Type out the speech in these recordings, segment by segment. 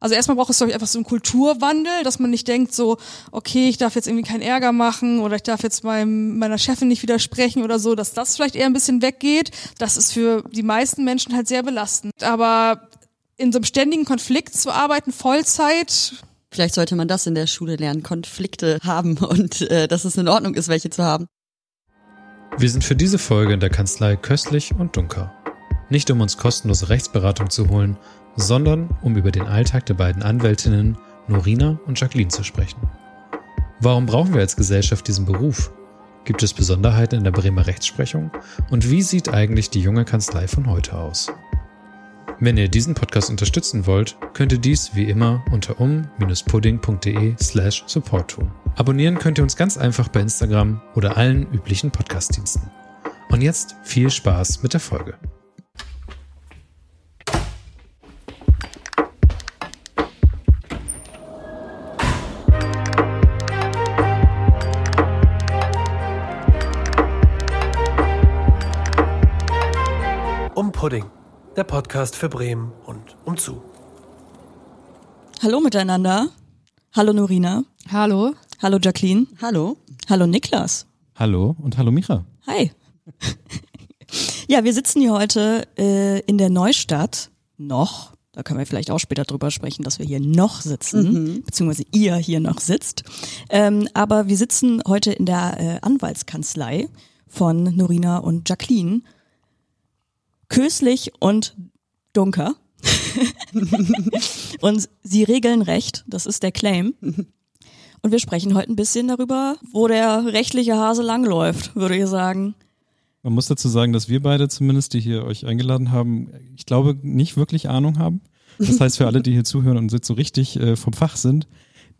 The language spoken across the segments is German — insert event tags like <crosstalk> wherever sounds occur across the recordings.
Also erstmal braucht es, glaube ich, einfach so einen Kulturwandel, dass man nicht denkt so, okay, ich darf jetzt irgendwie keinen Ärger machen oder ich darf jetzt meinem, meiner Chefin nicht widersprechen oder so, dass das vielleicht eher ein bisschen weggeht. Das ist für die meisten Menschen halt sehr belastend. Aber in so einem ständigen Konflikt zu arbeiten, Vollzeit, Vielleicht sollte man das in der Schule lernen, Konflikte haben und äh, dass es in Ordnung ist, welche zu haben. Wir sind für diese Folge in der Kanzlei Köstlich und Dunker. Nicht um uns kostenlose Rechtsberatung zu holen, sondern um über den Alltag der beiden Anwältinnen Norina und Jacqueline zu sprechen. Warum brauchen wir als Gesellschaft diesen Beruf? Gibt es Besonderheiten in der Bremer Rechtsprechung? Und wie sieht eigentlich die junge Kanzlei von heute aus? Wenn ihr diesen Podcast unterstützen wollt, könnt ihr dies wie immer unter um-pudding.de slash support tun. Abonnieren könnt ihr uns ganz einfach bei Instagram oder allen üblichen Podcastdiensten. Und jetzt viel Spaß mit der Folge. Pudding, der Podcast für Bremen und umzu. Hallo miteinander. Hallo Norina. hallo. Hallo Jacqueline. Hallo. Hallo Niklas. Hallo und hallo Micha. Hi. <laughs> ja, wir sitzen hier heute äh, in der Neustadt noch. Da können wir vielleicht auch später drüber sprechen, dass wir hier noch sitzen, beziehungsweise ihr hier noch sitzt. Ähm, aber wir sitzen heute in der äh, Anwaltskanzlei von Norina und Jacqueline. Köslich und Dunker. <laughs> und sie regeln Recht, das ist der Claim. Und wir sprechen heute ein bisschen darüber, wo der rechtliche Hase langläuft, würde ich sagen. Man muss dazu sagen, dass wir beide zumindest, die hier euch eingeladen haben, ich glaube, nicht wirklich Ahnung haben. Das heißt, für alle, die hier zuhören und so richtig äh, vom Fach sind,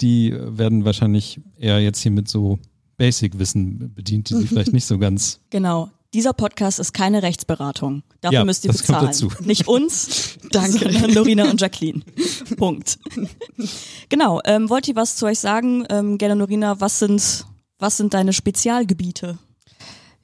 die äh, werden wahrscheinlich eher jetzt hier mit so Basic-Wissen bedient, die sie vielleicht nicht so ganz. Genau. Dieser Podcast ist keine Rechtsberatung. Dafür Ja, müsst ihr das kommt bezahlen. dazu. <laughs> Nicht uns, <laughs> Danke. sondern Lorina und Jacqueline. <laughs> Punkt. genau. Ähm, wollt ihr was zu euch sagen? Ähm, gerne Lorina, was sind, was sind deine Spezialgebiete?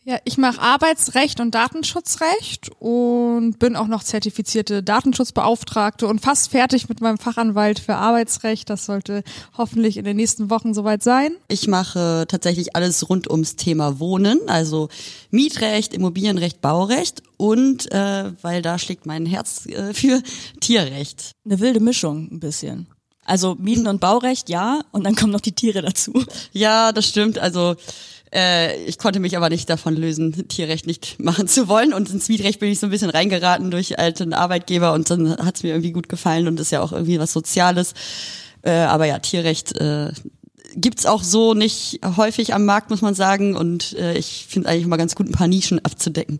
Ja, ich mache Arbeitsrecht und Datenschutzrecht und bin auch noch zertifizierte Datenschutzbeauftragte und fast fertig mit meinem Fachanwalt für Arbeitsrecht. Das sollte hoffentlich in den nächsten Wochen soweit sein. Ich mache tatsächlich alles rund ums Thema Wohnen, also Mietrecht, Immobilienrecht, Baurecht und, äh, weil da schlägt mein Herz äh, für, Tierrecht. Eine wilde Mischung, ein bisschen. Also Mieten- und Baurecht, ja, und dann kommen noch die Tiere dazu. Ja, das stimmt. Also äh, ich konnte mich aber nicht davon lösen, Tierrecht nicht machen zu wollen. Und ins Mietrecht bin ich so ein bisschen reingeraten durch alten Arbeitgeber und dann hat's mir irgendwie gut gefallen und ist ja auch irgendwie was Soziales. Äh, aber ja, Tierrecht äh, gibt's auch so nicht häufig am Markt, muss man sagen. Und äh, ich finde eigentlich immer ganz gut, ein paar Nischen abzudecken.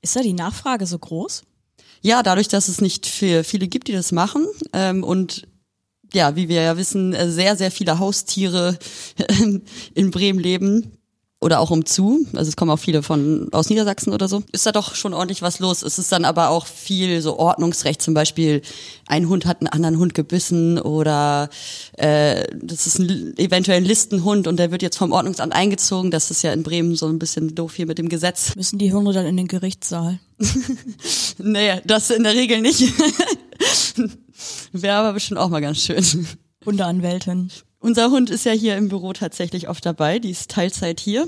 Ist da die Nachfrage so groß? Ja, dadurch, dass es nicht für viele gibt, die das machen ähm, und ja, wie wir ja wissen, äh, sehr, sehr viele Haustiere <laughs> in Bremen leben oder auch umzu. Also es kommen auch viele von aus Niedersachsen oder so. Ist da doch schon ordentlich was los. Es ist dann aber auch viel so Ordnungsrecht, zum Beispiel ein Hund hat einen anderen Hund gebissen oder äh, das ist ein, eventuell ein Listenhund und der wird jetzt vom Ordnungsamt eingezogen. Das ist ja in Bremen so ein bisschen doof hier mit dem Gesetz. Müssen die Hunde dann in den Gerichtssaal? <laughs> Nee, das in der Regel nicht. <laughs> Wäre aber bestimmt auch mal ganz schön. Hundeanwältin. Unser Hund ist ja hier im Büro tatsächlich oft dabei. Die ist Teilzeit hier.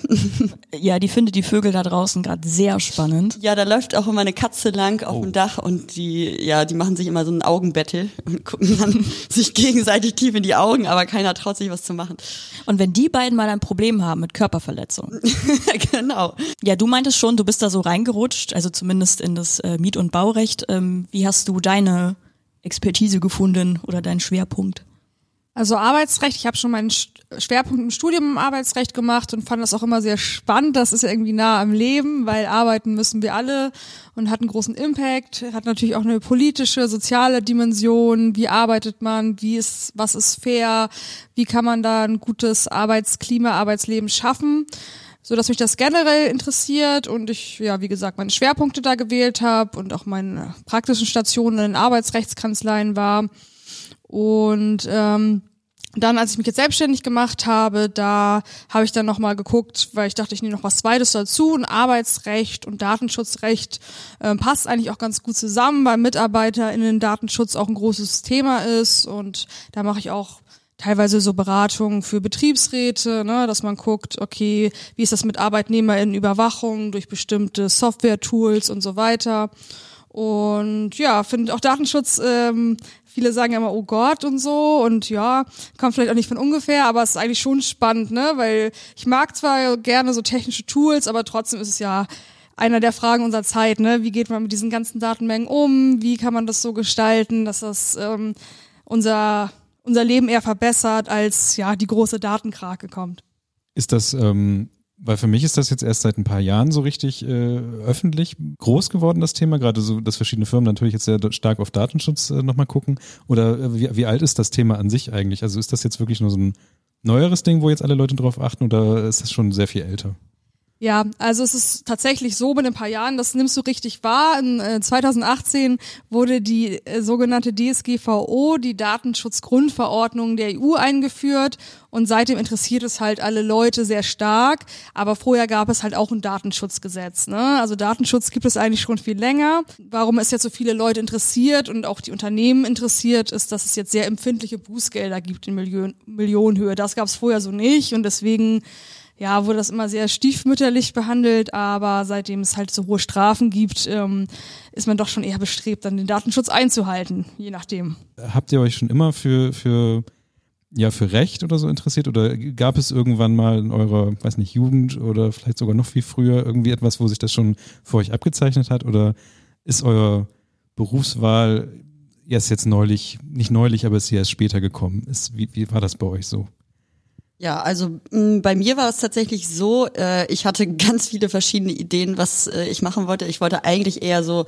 Ja, die findet die Vögel da draußen gerade sehr spannend. Ja, da läuft auch immer eine Katze lang auf dem Dach und die, ja, die machen sich immer so einen Augenbattle und gucken dann <laughs> sich gegenseitig tief in die Augen, aber keiner traut sich was zu machen. Und wenn die beiden mal ein Problem haben mit Körperverletzung. <laughs> genau. Ja, du meintest schon, du bist da so reingerutscht, also zumindest in das äh, Miet- und Baurecht. Ähm, wie hast du deine Expertise gefunden oder deinen Schwerpunkt? Also Arbeitsrecht, ich habe schon meinen Sch- Schwerpunkt im Studium im Arbeitsrecht gemacht und fand das auch immer sehr spannend. Das ist irgendwie nah am Leben, weil arbeiten müssen wir alle und hat einen großen Impact, hat natürlich auch eine politische, soziale Dimension. Wie arbeitet man? Wie ist, was ist fair? Wie kann man da ein gutes Arbeitsklima, Arbeitsleben schaffen? So dass mich das generell interessiert und ich, ja, wie gesagt, meine Schwerpunkte da gewählt habe und auch meine praktischen Stationen in Arbeitsrechtskanzleien war. Und ähm, Dann, als ich mich jetzt selbstständig gemacht habe, da habe ich dann nochmal geguckt, weil ich dachte, ich nehme noch was Zweites dazu. Ein Arbeitsrecht und Datenschutzrecht äh, passt eigentlich auch ganz gut zusammen, weil MitarbeiterInnen Datenschutz auch ein großes Thema ist. Und da mache ich auch teilweise so Beratungen für Betriebsräte, ne, dass man guckt, okay, wie ist das mit ArbeitnehmerInnenüberwachung durch bestimmte Software-Tools und so weiter. Und ja, finde auch Datenschutz, ähm, viele sagen ja immer, oh Gott und so. Und ja, kommt vielleicht auch nicht von ungefähr, aber es ist eigentlich schon spannend, ne? Weil ich mag zwar gerne so technische Tools, aber trotzdem ist es ja einer der Fragen unserer Zeit, ne? Wie geht man mit diesen ganzen Datenmengen um? Wie kann man das so gestalten, dass das ähm, unser unser Leben eher verbessert, als ja die große Datenkrake kommt. Ist das, ähm, weil für mich ist das jetzt erst seit ein paar Jahren so richtig äh, öffentlich groß geworden, das Thema, gerade so, dass verschiedene Firmen natürlich jetzt sehr stark auf Datenschutz äh, nochmal gucken. Oder äh, wie, wie alt ist das Thema an sich eigentlich? Also ist das jetzt wirklich nur so ein neueres Ding, wo jetzt alle Leute drauf achten oder ist das schon sehr viel älter? Ja, also es ist tatsächlich so mit ein paar Jahren, das nimmst du richtig wahr. In äh, 2018 wurde die äh, sogenannte DSGVO, die Datenschutzgrundverordnung der EU eingeführt und seitdem interessiert es halt alle Leute sehr stark. Aber vorher gab es halt auch ein Datenschutzgesetz. Ne? Also Datenschutz gibt es eigentlich schon viel länger. Warum es jetzt so viele Leute interessiert und auch die Unternehmen interessiert, ist, dass es jetzt sehr empfindliche Bußgelder gibt in Million Millionenhöhe. Das gab es vorher so nicht und deswegen ja, wurde das immer sehr stiefmütterlich behandelt, aber seitdem es halt so hohe Strafen gibt, ähm, ist man doch schon eher bestrebt, dann den Datenschutz einzuhalten, je nachdem. Habt ihr euch schon immer für, für, ja, für Recht oder so interessiert oder gab es irgendwann mal in eurer, weiß nicht, Jugend oder vielleicht sogar noch viel früher irgendwie etwas, wo sich das schon für euch abgezeichnet hat oder ist euer Berufswahl erst jetzt neulich, nicht neulich, aber ist sie erst später gekommen? Ist, wie, wie war das bei euch so? Ja, also mh, bei mir war es tatsächlich so, äh, ich hatte <laughs> ganz viele verschiedene Ideen, was äh, ich machen wollte. Ich wollte eigentlich eher so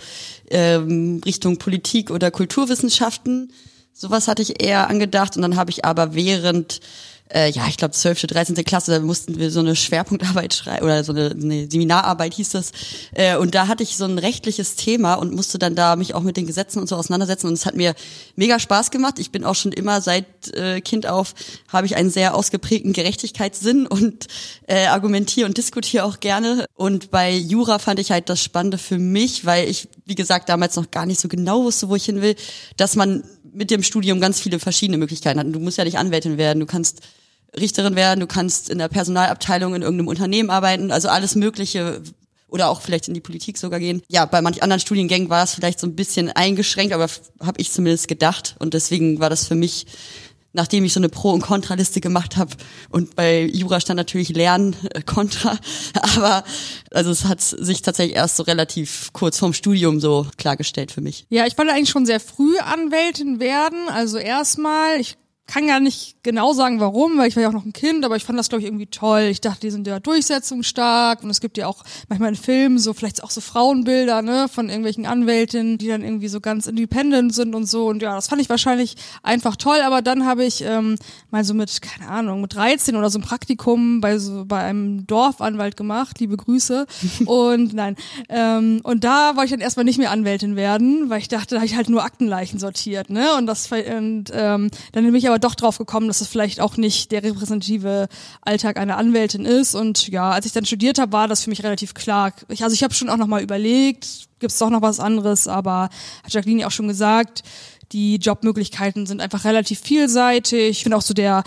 ähm, Richtung Politik oder Kulturwissenschaften. Sowas hatte ich eher angedacht und dann habe ich aber während äh, ja, ich glaube, 12., 13. Klasse, da mussten wir so eine Schwerpunktarbeit schreiben oder so eine, eine Seminararbeit hieß das. Äh, und da hatte ich so ein rechtliches Thema und musste dann da mich auch mit den Gesetzen und so auseinandersetzen. Und es hat mir mega Spaß gemacht. Ich bin auch schon immer seit äh, Kind auf, habe ich einen sehr ausgeprägten Gerechtigkeitssinn und äh, argumentiere und diskutiere auch gerne. Und bei Jura fand ich halt das Spannende für mich, weil ich, wie gesagt, damals noch gar nicht so genau wusste, wo ich hin will, dass man mit dem Studium ganz viele verschiedene Möglichkeiten hat. Du musst ja nicht Anwältin werden, du kannst Richterin werden, du kannst in der Personalabteilung in irgendeinem Unternehmen arbeiten, also alles Mögliche oder auch vielleicht in die Politik sogar gehen. Ja, bei manch anderen Studiengängen war es vielleicht so ein bisschen eingeschränkt, aber habe ich zumindest gedacht und deswegen war das für mich nachdem ich so eine Pro- und Kontraliste gemacht habe und bei Jura stand natürlich Lernen äh, Kontra, <laughs> aber also es hat sich tatsächlich erst so relativ kurz vorm Studium so klargestellt für mich. Ja, ich wollte eigentlich schon sehr früh Anwältin werden, also erstmal, ich kann gar nicht genau sagen, warum, weil ich war ja auch noch ein Kind, aber ich fand das, glaube ich, irgendwie toll. Ich dachte, die sind ja durchsetzungsstark und es gibt ja auch manchmal in Filmen so vielleicht auch so Frauenbilder, ne, von irgendwelchen Anwältinnen, die dann irgendwie so ganz independent sind und so. Und ja, das fand ich wahrscheinlich einfach toll, aber dann habe ich ähm, mal so mit, keine Ahnung, mit 13 oder so ein Praktikum bei so bei einem Dorfanwalt gemacht, liebe Grüße. <laughs> und nein, ähm, und da wollte ich dann erstmal nicht mehr Anwältin werden, weil ich dachte, da habe ich halt nur Aktenleichen sortiert, ne? Und das und ähm, dann bin ich aber doch drauf gekommen, dass es vielleicht auch nicht der repräsentative Alltag einer Anwältin ist. Und ja, als ich dann studiert habe, war das für mich relativ klar. Ich, also ich habe schon auch nochmal überlegt, gibt es doch noch was anderes, aber hat Jacqueline ja auch schon gesagt, die Jobmöglichkeiten sind einfach relativ vielseitig. Ich finde auch so der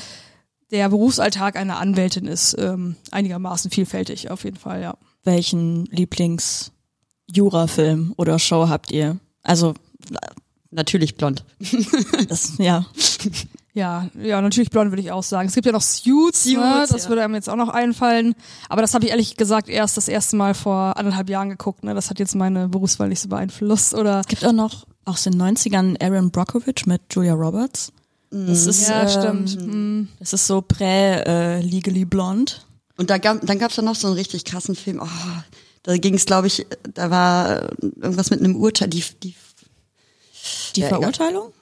der Berufsalltag einer Anwältin ist ähm, einigermaßen vielfältig, auf jeden Fall, ja. Welchen Lieblings-Jura-Film oder Show habt ihr? Also natürlich blond. <laughs> das, ja. Ja, ja, natürlich blond würde ich auch sagen. Es gibt ja noch Suits, ne? Suits ne? das ja. würde einem jetzt auch noch einfallen. Aber das habe ich ehrlich gesagt erst das erste Mal vor anderthalb Jahren geguckt. Ne? Das hat jetzt meine Berufswahl nicht so beeinflusst. Oder es gibt auch noch aus den 90ern Aaron Brockovich mit Julia Roberts. Das ist, ja, ähm, stimmt. Mhm. Das ist so prä-legally äh, blond. Und da gab, dann gab es dann noch so einen richtig krassen Film. Oh, da ging es, glaube ich, da war irgendwas mit einem Urteil. Die, die, die ja, Verurteilung?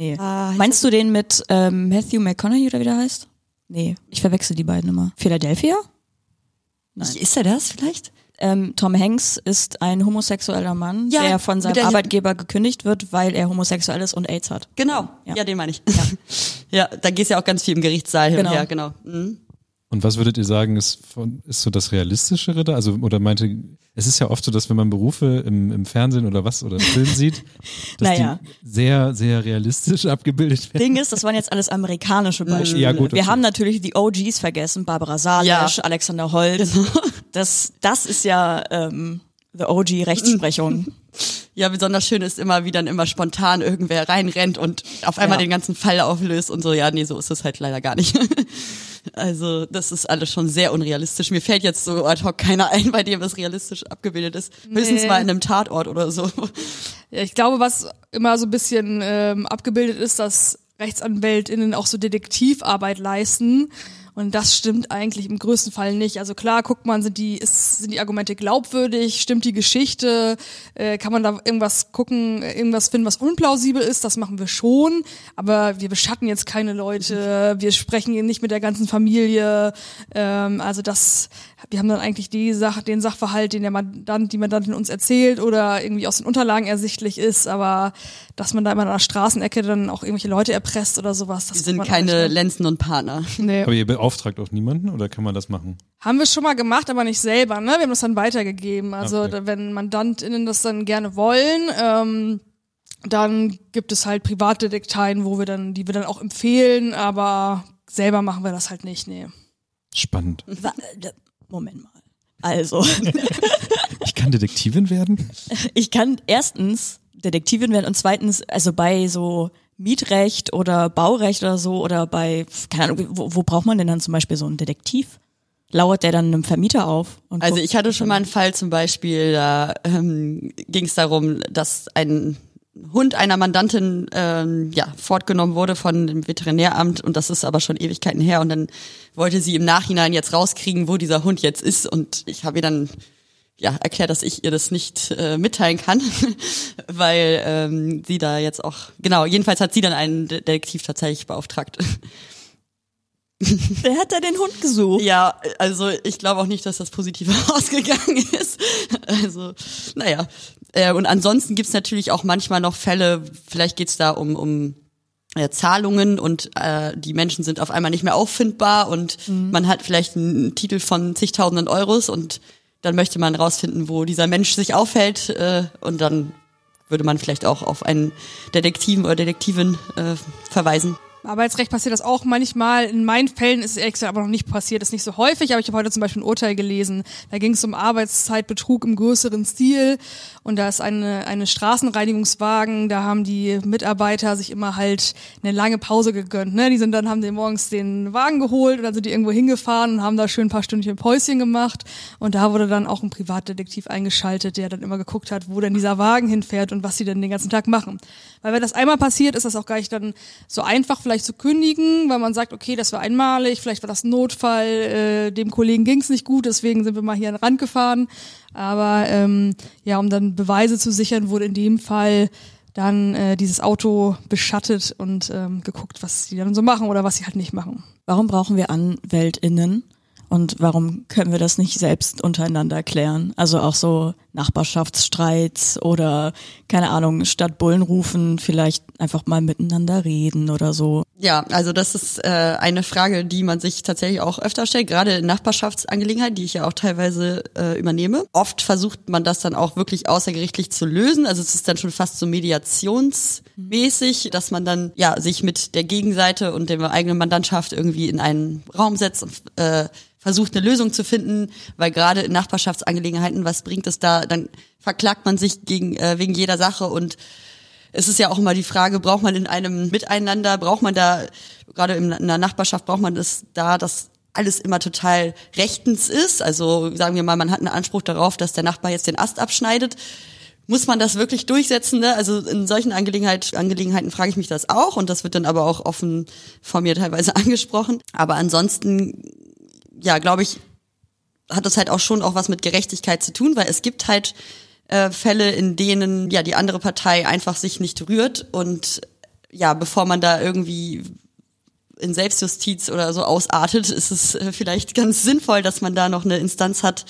Nee. Ah, Meinst du den mit ähm, Matthew McConaughey oder wie der heißt? Nee, ich verwechsel die beiden immer. Philadelphia? Nein. Ist er das vielleicht? Ähm, Tom Hanks ist ein homosexueller Mann, ja, der von seinem Arbeitgeber gekündigt wird, weil er homosexuell ist und AIDS hat. Genau, ja, ja den meine ich. Ja. <laughs> Ja, da gehst ja auch ganz viel im Gerichtssaal hin Genau. und her, genau. Mhm. Und was würdet ihr sagen, ist, von, ist so das Realistischere da? Also, oder meinte, es ist ja oft so, dass wenn man Berufe im, im Fernsehen oder was oder im Film sieht, <laughs> dass Naja. die sehr, sehr realistisch abgebildet werden. Ding ist, das waren jetzt alles amerikanische Beispiele. Ja, gut, Wir haben natürlich die OGs vergessen, Barbara Salisch, Ja. Alexander Holt. Das, das ist ja ähm, the OG Rechtsprechung. <laughs> Ja, besonders schön ist immer, wie dann immer spontan irgendwer reinrennt und auf einmal Ja. den ganzen Fall auflöst und so. Ja, nee, so ist es halt leider gar nicht. <laughs> Also das ist alles schon sehr unrealistisch. Mir fällt jetzt so ad hoc keiner ein, bei dem es realistisch abgebildet ist. Höchstens Nee. mal in einem Tatort oder so. Ja, ich glaube, was immer so ein bisschen ähm, abgebildet ist, dass RechtsanwältInnen auch so Detektivarbeit leisten. Und das stimmt eigentlich im größten Fall nicht. Also klar, guckt man, sind die, ist, sind die Argumente glaubwürdig, stimmt die Geschichte, äh, kann man da irgendwas gucken, äh, irgendwas finden, was unplausibel ist, das machen wir schon. Aber wir beschatten jetzt keine Leute, wir sprechen nicht mit der ganzen Familie. Ähm, also das, wir haben dann eigentlich die Sache, den Sachverhalt, den der Mandant, die Mandantin uns erzählt oder irgendwie aus den Unterlagen ersichtlich ist, aber dass man da immer an der Straßenecke dann auch irgendwelche Leute erpresst oder sowas, das macht sind keine ne? Lenzen und Partner. Nee. Aber ihr beauftragt auch niemanden oder kann man das machen? Haben wir schon mal gemacht, aber nicht selber, ne? Wir haben das dann weitergegeben. Also Okay. wenn MandantInnen das dann gerne wollen, ähm, dann gibt es halt Privatdetekteien, wo wir dann, die wir dann auch empfehlen, aber selber machen wir das halt nicht, nee. Spannend. Moment mal. Also, <laughs> Ich kann Detektivin werden? ich kann erstens Detektivin werden und zweitens, also bei so Mietrecht oder Baurecht oder so oder bei, keine Ahnung, wo, wo braucht man denn dann zum Beispiel so einen Detektiv? Lauert der dann einem Vermieter auf? Und Also guckt- ich hatte schon mal einen Fall zum Beispiel, da ähm, ging es darum, dass ein Hund einer Mandantin ähm, ja, fortgenommen wurde von dem Veterinäramt. Und das ist aber schon Ewigkeiten her. Und dann wollte sie im Nachhinein jetzt rauskriegen, wo dieser Hund jetzt ist. Und ich habe ihr dann ja erklärt, dass ich ihr das nicht äh, mitteilen kann, <laughs> weil ähm, sie da jetzt auch genau jedenfalls hat sie dann einen De- Detektiv tatsächlich beauftragt. <laughs> <laughs> Wer hat da den Hund gesucht? Ja, also ich glaube auch nicht, dass das positiv <laughs> ausgegangen ist. Also, naja. Äh, und ansonsten gibt's natürlich auch manchmal noch Fälle, vielleicht geht's da um, um äh, Zahlungen und äh, die Menschen sind auf einmal nicht mehr auffindbar und man hat vielleicht einen Titel von zigtausenden Euros und dann möchte man rausfinden, wo dieser Mensch sich aufhält äh, und dann würde man vielleicht auch auf einen Detektiven oder Detektivin äh, verweisen. Arbeitsrecht passiert das auch manchmal. In meinen Fällen ist es gesagt aber noch nicht passiert, ist nicht so häufig, aber ich habe heute zum Beispiel ein Urteil gelesen. Da ging es um Arbeitszeitbetrug im größeren Stil und da ist eine, eine Straßenreinigungswagen, da haben die Mitarbeiter sich immer halt eine lange Pause gegönnt. Ne? Die sind dann, haben die morgens den Wagen geholt und dann sind die irgendwo hingefahren und haben da schön ein paar Stündchen Päuschen gemacht und da wurde dann auch ein Privatdetektiv eingeschaltet, der dann immer geguckt hat, wo denn dieser Wagen hinfährt und was sie denn den ganzen Tag machen. Weil wenn das einmal passiert, ist das auch gar nicht dann so einfach vielleicht zu kündigen, weil man sagt, okay, das war einmalig, vielleicht war das ein Notfall, äh, dem Kollegen ging's nicht gut, deswegen sind wir mal hier an den Rand gefahren. Aber ähm, ja, um dann Beweise zu sichern, wurde in dem Fall dann äh, dieses Auto beschattet und ähm, geguckt, was die dann so machen oder was sie halt nicht machen. Warum brauchen wir AnwältInnen? Und warum können wir das nicht selbst untereinander klären? Also auch so Nachbarschaftsstreits oder, keine Ahnung, statt Bullen rufen, vielleicht einfach mal miteinander reden oder so. Ja, also das ist äh, eine Frage, die man sich tatsächlich auch öfter stellt, gerade in Nachbarschaftsangelegenheiten, die ich ja auch teilweise äh, übernehme. Oft versucht man das dann auch wirklich außergerichtlich zu lösen. Also es ist dann schon fast so mediationsmäßig, dass man dann ja sich mit der Gegenseite und der eigenen Mandantschaft irgendwie in einen Raum setzt und äh, versucht eine Lösung zu finden, weil gerade in Nachbarschaftsangelegenheiten, was bringt es da? Dann verklagt man sich gegen äh, wegen jeder Sache und es ist ja auch immer die Frage, braucht man in einem Miteinander, braucht man da, gerade in einer Nachbarschaft, braucht man das da, dass alles immer total rechtens ist. Also sagen wir mal, man hat einen Anspruch darauf, dass der Nachbar jetzt den Ast abschneidet. Muss man das wirklich durchsetzen? Ne? Also in solchen Angelegenheit, Angelegenheiten frage ich mich das auch und das wird dann aber auch offen von mir teilweise <laughs> angesprochen. Aber ansonsten, ja, glaube ich, hat das halt auch schon auch was mit Gerechtigkeit zu tun, weil es gibt halt äh, Fälle, in denen ja die andere Partei einfach sich nicht rührt und ja, bevor man da irgendwie in Selbstjustiz oder so ausartet, ist es äh, vielleicht ganz sinnvoll, dass man da noch eine Instanz hat,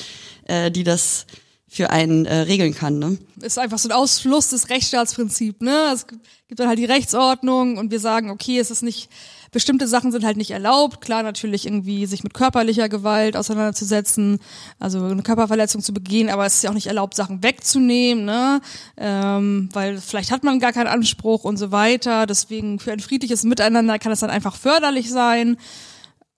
äh, die das für einen äh, regeln kann. Ne? Ist einfach so ein Ausfluss des Rechtsstaatsprinzips. Ne? Es gibt dann halt die Rechtsordnung und wir sagen, okay, es ist nicht bestimmte Sachen sind halt nicht erlaubt. Klar, natürlich irgendwie sich mit körperlicher Gewalt auseinanderzusetzen, also eine Körperverletzung zu begehen, aber es ist ja auch nicht erlaubt, Sachen wegzunehmen, ne? Ähm, weil vielleicht hat man gar keinen Anspruch und so weiter. Deswegen für ein friedliches Miteinander kann es dann einfach förderlich sein.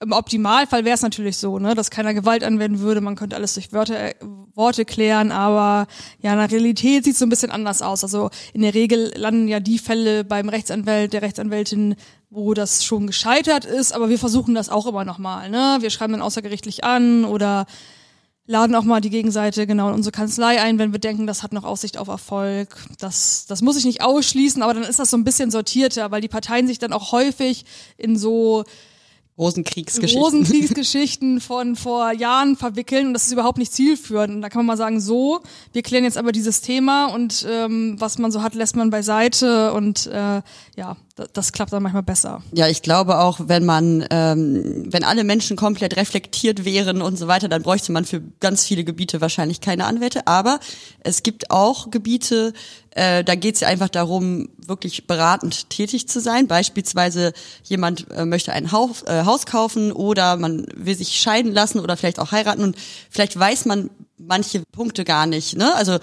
Im Optimalfall wäre es natürlich so, ne, dass keiner Gewalt anwenden würde, man könnte alles durch Wörter, äh, Worte klären, aber ja, in der Realität sieht es so ein bisschen anders aus. Also in der Regel landen ja die Fälle beim Rechtsanwalt, der Rechtsanwältin, wo das schon gescheitert ist, aber wir versuchen das auch immer nochmal, ne? Wir schreiben dann außergerichtlich an oder laden auch mal die Gegenseite genau in unsere Kanzlei ein, wenn wir denken, das hat noch Aussicht auf Erfolg. Das, das muss ich nicht ausschließen, aber dann ist das so ein bisschen sortierter, weil die Parteien sich dann auch häufig in so Rosenkriegsgeschichten. Rosenkriegsgeschichten <laughs> von vor Jahren verwickeln und das ist überhaupt nicht zielführend. Und da kann man mal sagen, so, wir klären jetzt aber dieses Thema und ähm, was man so hat, lässt man beiseite und äh, ja, das, klappt dann manchmal besser. Ja, ich glaube auch, wenn man, ähm, wenn alle Menschen komplett reflektiert wären und so weiter, dann bräuchte man für ganz viele Gebiete wahrscheinlich keine Anwälte. Aber es gibt auch Gebiete, äh, da geht es ja einfach darum, wirklich beratend tätig zu sein. Beispielsweise jemand äh, möchte ein Haus, äh, Haus kaufen oder man will sich scheiden lassen oder vielleicht auch heiraten und vielleicht weiß man manche Punkte gar nicht. Ne? Also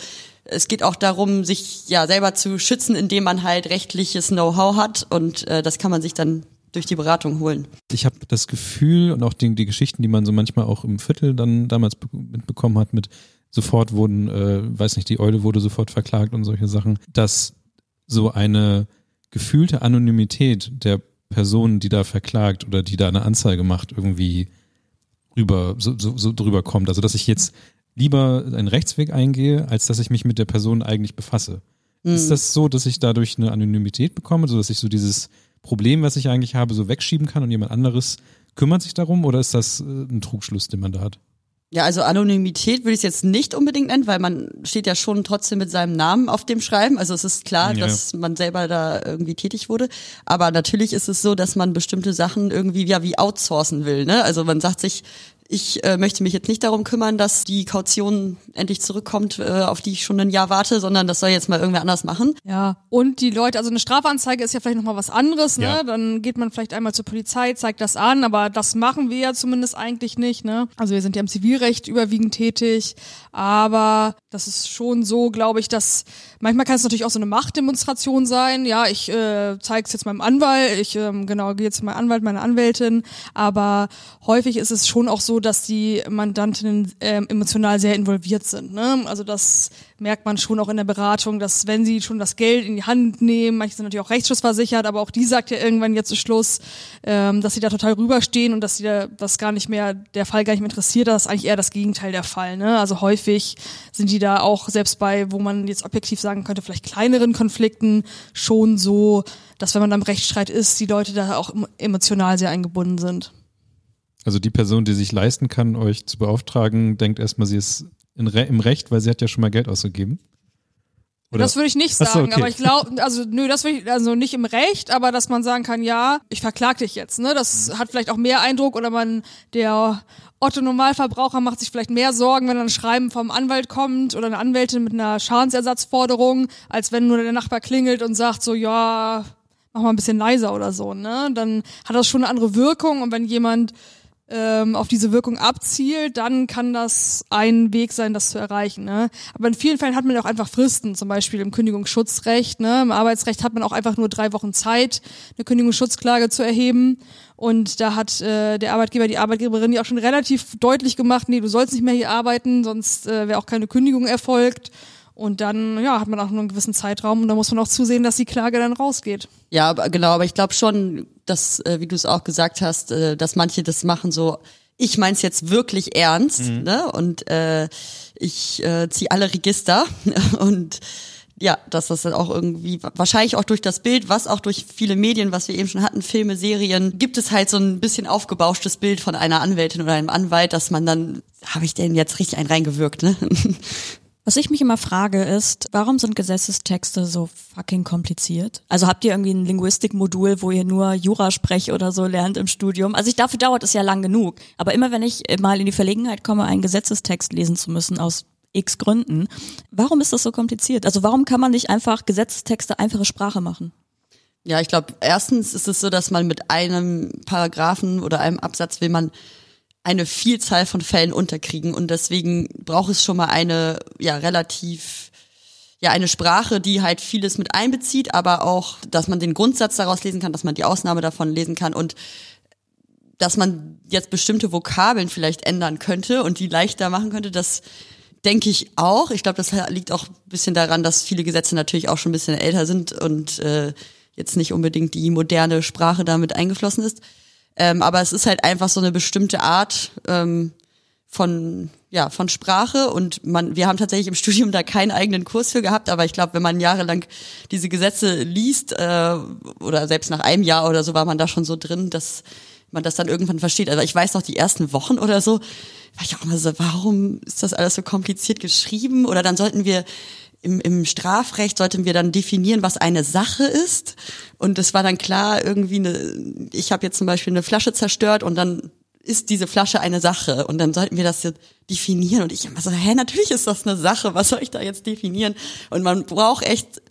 es geht auch darum, sich ja selber zu schützen, indem man halt rechtliches Know-how hat und äh, das kann man sich dann durch die Beratung holen. Ich habe das Gefühl und auch die, die Geschichten, die man so manchmal auch im Viertel dann damals mitbekommen hat mit sofort wurden, äh, weiß nicht, die Eule wurde sofort verklagt und solche Sachen, dass so eine gefühlte Anonymität der Person, die da verklagt oder die da eine Anzeige macht, irgendwie rüber, so, so, so drüber kommt. Also dass ich jetzt lieber einen Rechtsweg eingehe, als dass ich mich mit der Person eigentlich befasse. Mhm. Ist das so, dass ich dadurch eine Anonymität bekomme, so dass ich so dieses Problem, was ich eigentlich habe, so wegschieben kann und jemand anderes kümmert sich darum oder ist das äh, ein Trugschluss, den man da hat? Ja, also Anonymität würde ich es jetzt nicht unbedingt nennen, weil man steht ja schon trotzdem mit seinem Namen auf dem Schreiben. Also es ist klar, ja. dass man selber da irgendwie tätig wurde. Aber natürlich ist es so, dass man bestimmte Sachen irgendwie ja wie outsourcen will. Ne? Also man sagt sich, ich äh, möchte mich jetzt nicht darum kümmern, dass die Kaution endlich zurückkommt, äh, auf die ich schon ein Jahr warte, sondern das soll jetzt mal irgendwer anders machen. Ja, und die Leute, also eine Strafanzeige ist ja vielleicht nochmal was anderes, ne? Ja. Dann geht man vielleicht einmal zur Polizei, zeigt das an, aber das machen wir ja zumindest eigentlich nicht, ne? Also wir sind ja im Zivilrecht überwiegend tätig, aber das ist schon so, glaube ich, dass manchmal kann es natürlich auch so eine Machtdemonstration sein. Ja, ich äh, zeige es jetzt meinem Anwalt, ich ähm, genau gehe jetzt zu meinem Anwalt, meiner Anwältin, aber häufig ist es schon auch so, dass die Mandantinnen ähm, emotional sehr involviert sind. Ne? Also das merkt man schon auch in der Beratung, dass wenn sie schon das Geld in die Hand nehmen, manche sind natürlich auch rechtsschutzversichert, aber auch die sagt ja irgendwann jetzt zu Schluss, ähm, dass sie da total rüberstehen und dass sie da das gar nicht mehr, der Fall gar nicht mehr interessiert, das ist eigentlich eher das Gegenteil der Fall. Ne? Also häufig sind die da auch selbst bei, wo man jetzt objektiv sagen könnte, vielleicht kleineren Konflikten schon so, dass wenn man am Rechtsstreit ist, die Leute da auch emotional sehr eingebunden sind. Also die Person, die sich leisten kann, euch zu beauftragen, denkt erstmal, sie ist Re im Recht, weil sie hat ja schon mal Geld ausgegeben. Oder? Das würde ich nicht sagen, so, okay. aber ich glaube, also nö, das würde ich also nicht im Recht, aber dass man sagen kann, ja, ich verklag dich jetzt, ne? Das hat vielleicht auch mehr Eindruck oder man der Otto Normalverbraucher macht sich vielleicht mehr Sorgen, wenn ein Schreiben vom Anwalt kommt oder eine Anwältin mit einer Schadensersatzforderung, als wenn nur der Nachbar klingelt und sagt so, ja, mach mal ein bisschen leiser oder so, ne? Dann hat das schon eine andere Wirkung und wenn jemand ähm, auf diese Wirkung abzielt, dann kann das ein Weg sein, das zu erreichen. Ne? Aber in vielen Fällen hat man ja auch einfach Fristen, zum Beispiel im Kündigungsschutzrecht. Ne? Im Arbeitsrecht hat man auch einfach nur drei Wochen Zeit, eine Kündigungsschutzklage zu erheben. Und da hat äh, der Arbeitgeber, die Arbeitgeberin ja auch schon relativ deutlich gemacht, nee, du sollst nicht mehr hier arbeiten, sonst äh, wäre auch keine Kündigung erfolgt. Und dann ja, hat man auch nur einen gewissen Zeitraum und da muss man auch zusehen, dass die Klage dann rausgeht. Ja, aber genau, aber ich glaube schon, dass, äh, wie du es auch gesagt hast, äh, dass manche das machen so, ich mein's jetzt wirklich ernst, mhm. ne? Und äh, ich äh, ziehe alle Register <laughs> und ja, dass das dann auch irgendwie, wahrscheinlich auch durch das Bild, was auch durch viele Medien, was wir eben schon hatten, Filme, Serien, gibt es halt so ein bisschen aufgebauschtes Bild von einer Anwältin oder einem Anwalt, dass man dann, habe ich denn jetzt richtig einen reingewirkt, ne? <laughs> Was ich mich immer frage ist, warum sind Gesetzestexte so fucking kompliziert? Also habt ihr irgendwie ein Linguistikmodul, wo ihr nur Jurasprech oder so lernt im Studium? Also ich dafür dauert es ja lang genug. Aber immer wenn ich mal in die Verlegenheit komme, einen Gesetzestext lesen zu müssen aus x Gründen. Warum ist das so kompliziert? Also warum kann man nicht einfach Gesetzestexte einfache Sprache machen? Ja, ich glaube, erstens ist es so, dass man mit einem Paragraphen oder einem Absatz will man eine Vielzahl von Fällen unterkriegen und deswegen braucht es schon mal eine ja relativ ja eine Sprache, die halt vieles mit einbezieht, aber auch, dass man den Grundsatz daraus lesen kann, dass man die Ausnahme davon lesen kann und dass man jetzt bestimmte Vokabeln vielleicht ändern könnte und die leichter machen könnte, das denke ich auch. Ich glaube, das liegt auch ein bisschen daran, dass viele Gesetze natürlich auch schon ein bisschen älter sind und äh, jetzt nicht unbedingt die moderne Sprache damit eingeflossen ist. Ähm, aber es ist halt einfach so eine bestimmte Art ähm, von ja von Sprache und man wir haben tatsächlich im <laughs> Studium da keinen eigenen Kurs für gehabt, aber ich glaube, wenn man jahrelang diese Gesetze liest äh, oder selbst nach einem Jahr oder so war man da schon so drin, dass man das dann irgendwann versteht. Also ich weiß noch die ersten Wochen oder so, war ich auch immer so, warum ist das alles so kompliziert geschrieben? Oder dann sollten wir im, im Strafrecht sollten wir dann definieren, was eine Sache ist. Und es war dann klar, irgendwie eine, ich habe jetzt zum Beispiel eine Flasche zerstört und dann ist diese Flasche eine Sache und dann sollten wir das jetzt definieren und ich immer so, hä, natürlich ist das eine Sache, was soll ich da jetzt definieren? Und man braucht echt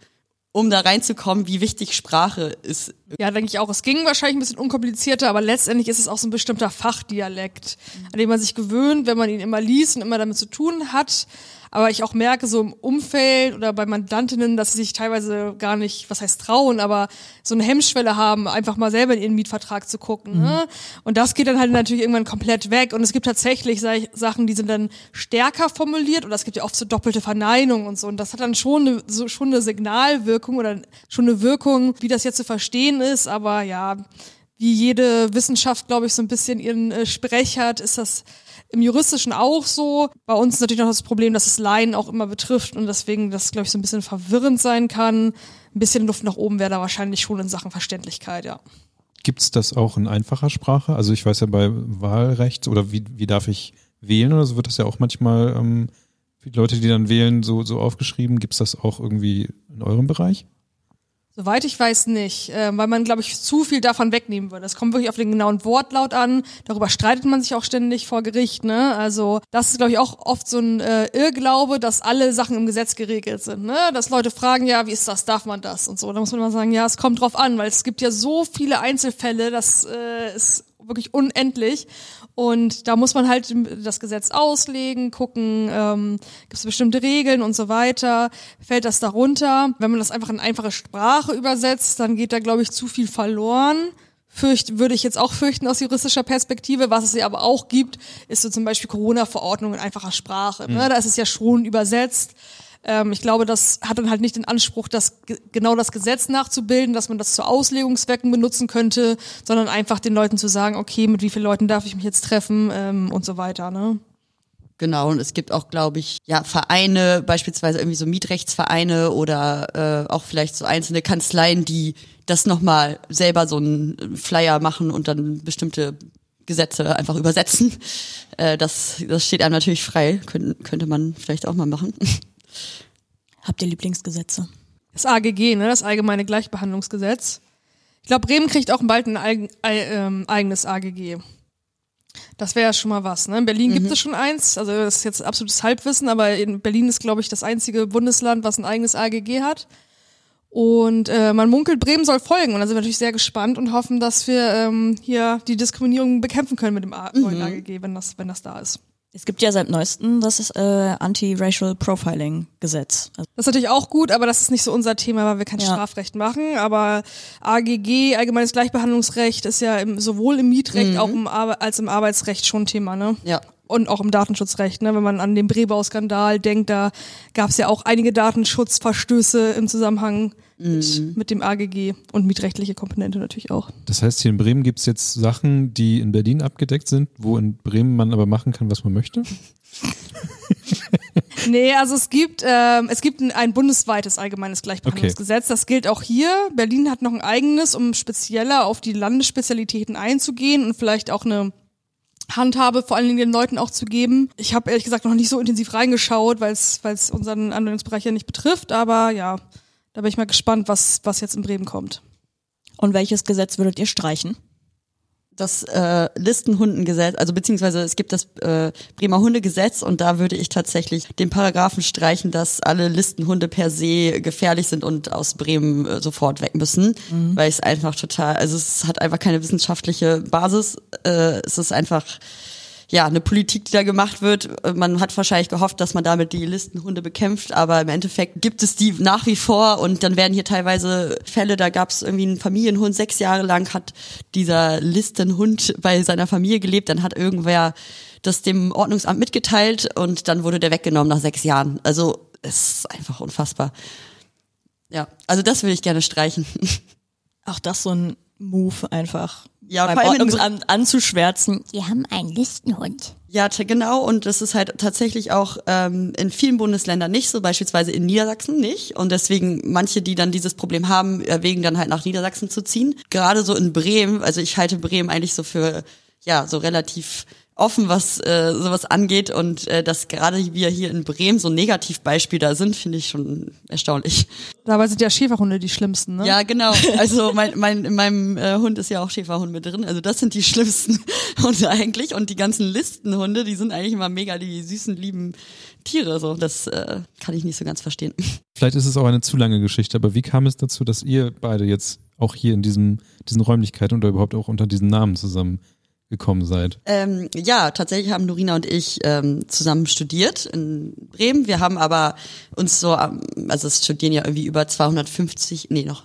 um da reinzukommen, wie wichtig Sprache ist. Ja, denke ich auch. Es ging wahrscheinlich ein bisschen unkomplizierter, aber letztendlich ist es auch so ein bestimmter Fachdialekt, an den man sich gewöhnt, wenn man ihn immer liest und immer damit zu tun hat. Aber ich auch merke so im Umfeld oder bei Mandantinnen, dass sie sich teilweise gar nicht, was heißt trauen, aber so eine Hemmschwelle haben, einfach mal selber in ihren Mietvertrag zu gucken. Mhm. Ne? Und das geht dann halt natürlich irgendwann komplett weg. Und es gibt tatsächlich Sachen, die sind dann stärker formuliert oder es gibt ja oft so doppelte Verneinung und so. Und das hat dann schon eine, so, schon eine Signalwirkung oder schon eine Wirkung, wie das jetzt zu verstehen ist. Aber ja, wie jede Wissenschaft, glaube ich, so ein bisschen ihren äh, Sprech hat, ist das im Juristischen auch so. Bei uns ist natürlich noch das Problem, dass es Laien auch immer betrifft und deswegen das, glaube ich, so ein bisschen verwirrend sein kann. Ein bisschen Luft nach oben wäre da wahrscheinlich schon in Sachen Verständlichkeit, ja. Gibt es das auch in einfacher Sprache? Also ich weiß ja bei Wahlrecht oder wie, wie darf ich wählen oder so wird das ja auch manchmal ähm, für die Leute, die dann wählen, so, so aufgeschrieben. Gibt es das auch irgendwie in eurem Bereich? Soweit ich weiß nicht, äh, weil man, glaube ich, zu viel davon wegnehmen würde. Es kommt wirklich auf den genauen Wortlaut an. Darüber streitet man sich auch ständig vor Gericht. Ne? Also das ist, glaube ich, auch oft so ein äh, Irrglaube, dass alle Sachen im Gesetz geregelt sind. Ne? Dass Leute fragen, ja, wie ist das, darf man das und so. Da muss man immer sagen, ja, es kommt drauf an, weil es gibt ja so viele Einzelfälle, das äh, ist wirklich unendlich. Und da muss man halt das Gesetz auslegen, gucken, ähm, gibt es bestimmte Regeln und so weiter. Fällt das darunter? Wenn man das einfach in einfache Sprache übersetzt, dann geht da, glaube ich, zu viel verloren. Fürcht, würde ich jetzt auch fürchten aus juristischer Perspektive. Was es ja aber auch gibt, ist so zum Beispiel Corona-Verordnung in einfacher Sprache. Ne? Mhm. Da ist es ja schon übersetzt. Ähm, ich glaube, das hat dann halt nicht den Anspruch, das genau das Gesetz nachzubilden, dass man das zu Auslegungszwecken benutzen könnte, sondern einfach den Leuten zu sagen, okay, mit wie vielen Leuten darf ich mich jetzt treffen ähm, und so weiter. Ne? Genau, und es gibt auch, glaube ich, ja, Vereine, beispielsweise irgendwie so Mietrechtsvereine oder äh, auch vielleicht so einzelne Kanzleien, die das nochmal selber so einen Flyer machen und dann bestimmte Gesetze einfach übersetzen. Äh, das, das steht einem natürlich frei, Kön könnte man vielleicht auch mal machen. Habt ihr Lieblingsgesetze? Das AGG, ne, das Allgemeine Gleichbehandlungsgesetz. Ich glaube, Bremen kriegt auch bald ein eigen, äh, eigenes AGG. Das wäre ja schon mal was. Ne? In Berlin mhm. gibt es schon eins. Also das ist jetzt absolutes Halbwissen, aber in Berlin ist, glaube ich, das einzige Bundesland, was ein eigenes AGG hat. Und äh, man munkelt, Bremen soll folgen. Und da sind wir natürlich sehr gespannt und hoffen, dass wir ähm, hier die Diskriminierung bekämpfen können mit dem A mhm. neuen AGG, wenn das, wenn das da ist. Es gibt ja seit neuestem das äh, Anti-Racial Profiling-Gesetz. Also das ist natürlich auch gut, aber das ist nicht so unser Thema, weil wir kein ja. Strafrecht machen. Aber AGG, Allgemeines Gleichbehandlungsrecht, ist ja im, sowohl im Mietrecht mhm. auch im als im Arbeitsrecht schon Thema, ne? Ja. Und auch im Datenschutzrecht, ne? Wenn man an den Brebau-Skandal denkt, da gab es ja auch einige Datenschutzverstöße im Zusammenhang mhm. mit dem AGG und mietrechtliche Komponente natürlich auch. Das heißt, hier in Bremen gibt es jetzt Sachen, die in Berlin abgedeckt sind, wo in Bremen man aber machen kann, was man möchte? <laughs> nee, also es gibt, ähm, es gibt ein, ein bundesweites allgemeines Gleichbehandlungsgesetz. Okay. Das gilt auch hier. Berlin hat noch ein eigenes, um spezieller auf die Landesspezialitäten einzugehen und vielleicht auch eine Handhabe vor allen Dingen den Leuten auch zu geben. Ich habe ehrlich gesagt noch nicht so intensiv reingeschaut, weil es unseren Anwendungsbereich ja nicht betrifft, aber ja, da bin ich mal gespannt, was, was jetzt in Bremen kommt. Und welches Gesetz würdet ihr streichen? Das äh, Listenhundengesetz, also beziehungsweise es gibt das äh, Bremer Hundegesetz und da würde ich tatsächlich den Paragraphen streichen, dass alle Listenhunde per se gefährlich sind und aus Bremen äh, sofort weg müssen, mhm. weil es einfach total, also es hat einfach keine wissenschaftliche Basis, äh, es ist einfach ja, eine Politik, die da gemacht wird. Man hat wahrscheinlich gehofft, dass man damit die Listenhunde bekämpft, aber im Endeffekt gibt es die nach wie vor und dann werden hier teilweise Fälle, da gab es irgendwie einen Familienhund, sechs Jahre lang hat dieser Listenhund bei seiner Familie gelebt, dann hat irgendwer das dem Ordnungsamt mitgeteilt und dann wurde der weggenommen nach sechs Jahren. Also es ist einfach unfassbar. Ja, also das würde ich gerne streichen. <laughs> Auch das so ein Move einfach ja, beim Ordnungsamt anzuschwärzen. Die haben einen Listenhund. Ja, genau. Und das ist halt tatsächlich auch ähm, in vielen Bundesländern nicht so, beispielsweise in Niedersachsen nicht. Und deswegen manche, die dann dieses Problem haben, erwägen dann halt nach Niedersachsen zu ziehen. Gerade so in Bremen, also ich halte Bremen eigentlich so für ja so relativ offen, was äh, sowas angeht und äh, dass gerade wir hier in Bremen so ein Negativbeispiel da sind, finde ich schon erstaunlich. Dabei sind ja Schäferhunde die schlimmsten, ne? Ja, genau. Also mein, mein, in meinem äh, Hund ist ja auch Schäferhund mit drin. Also das sind die schlimmsten <laughs> Hunde eigentlich und die ganzen Listenhunde, die sind eigentlich immer mega die süßen, lieben Tiere. So, das äh, kann ich nicht so ganz verstehen. Vielleicht ist es auch eine zu lange Geschichte, aber wie kam es dazu, dass ihr beide jetzt auch hier in diesem, diesen Räumlichkeiten oder überhaupt auch unter diesen Namen zusammen gekommen seid? Ähm, ja, tatsächlich haben Norina und ich ähm, zusammen studiert in Bremen. Wir haben aber uns so, ähm, also es studieren ja irgendwie über 250, nee, noch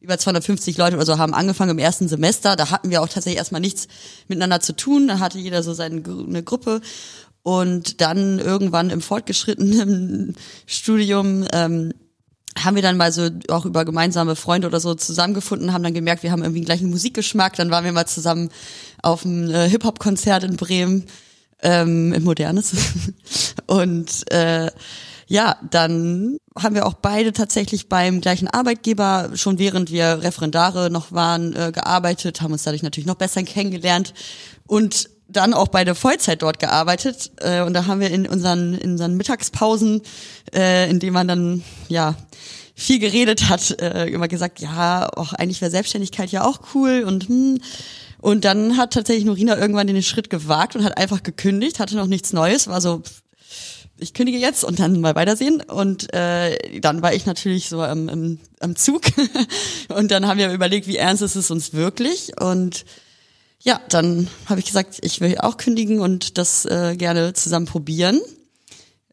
über 250 Leute oder so haben angefangen im ersten Semester. Da hatten wir auch tatsächlich erstmal nichts miteinander zu tun. Da hatte jeder so seine eine Gruppe. Und dann irgendwann im fortgeschrittenen <laughs> Studium ähm, haben wir dann mal so auch über gemeinsame Freunde oder so zusammengefunden, haben dann gemerkt, wir haben irgendwie den gleichen Musikgeschmack. Dann waren wir mal zusammen auf einem äh, Hip-Hop-Konzert in Bremen, ähm, im Modernes. <laughs> Und äh, ja, dann haben wir auch beide tatsächlich beim gleichen Arbeitgeber, schon während wir Referendare noch waren, äh, gearbeitet, haben uns dadurch natürlich noch besser kennengelernt und dann auch beide Vollzeit dort gearbeitet. Äh, und da haben wir in unseren, in unseren Mittagspausen, äh, in denen man dann ja viel geredet hat, äh, immer gesagt, ja, auch eigentlich wäre Selbstständigkeit ja auch cool und hm. Und dann hat tatsächlich Norina irgendwann den Schritt gewagt und hat einfach gekündigt, hatte noch nichts Neues, war so, ich kündige jetzt und dann mal weitersehen. Und äh, dann war ich natürlich so am, am, am Zug. <laughs> und dann haben wir überlegt, wie ernst ist es uns wirklich. Und ja, dann habe ich gesagt, ich will auch kündigen und das äh, gerne zusammen probieren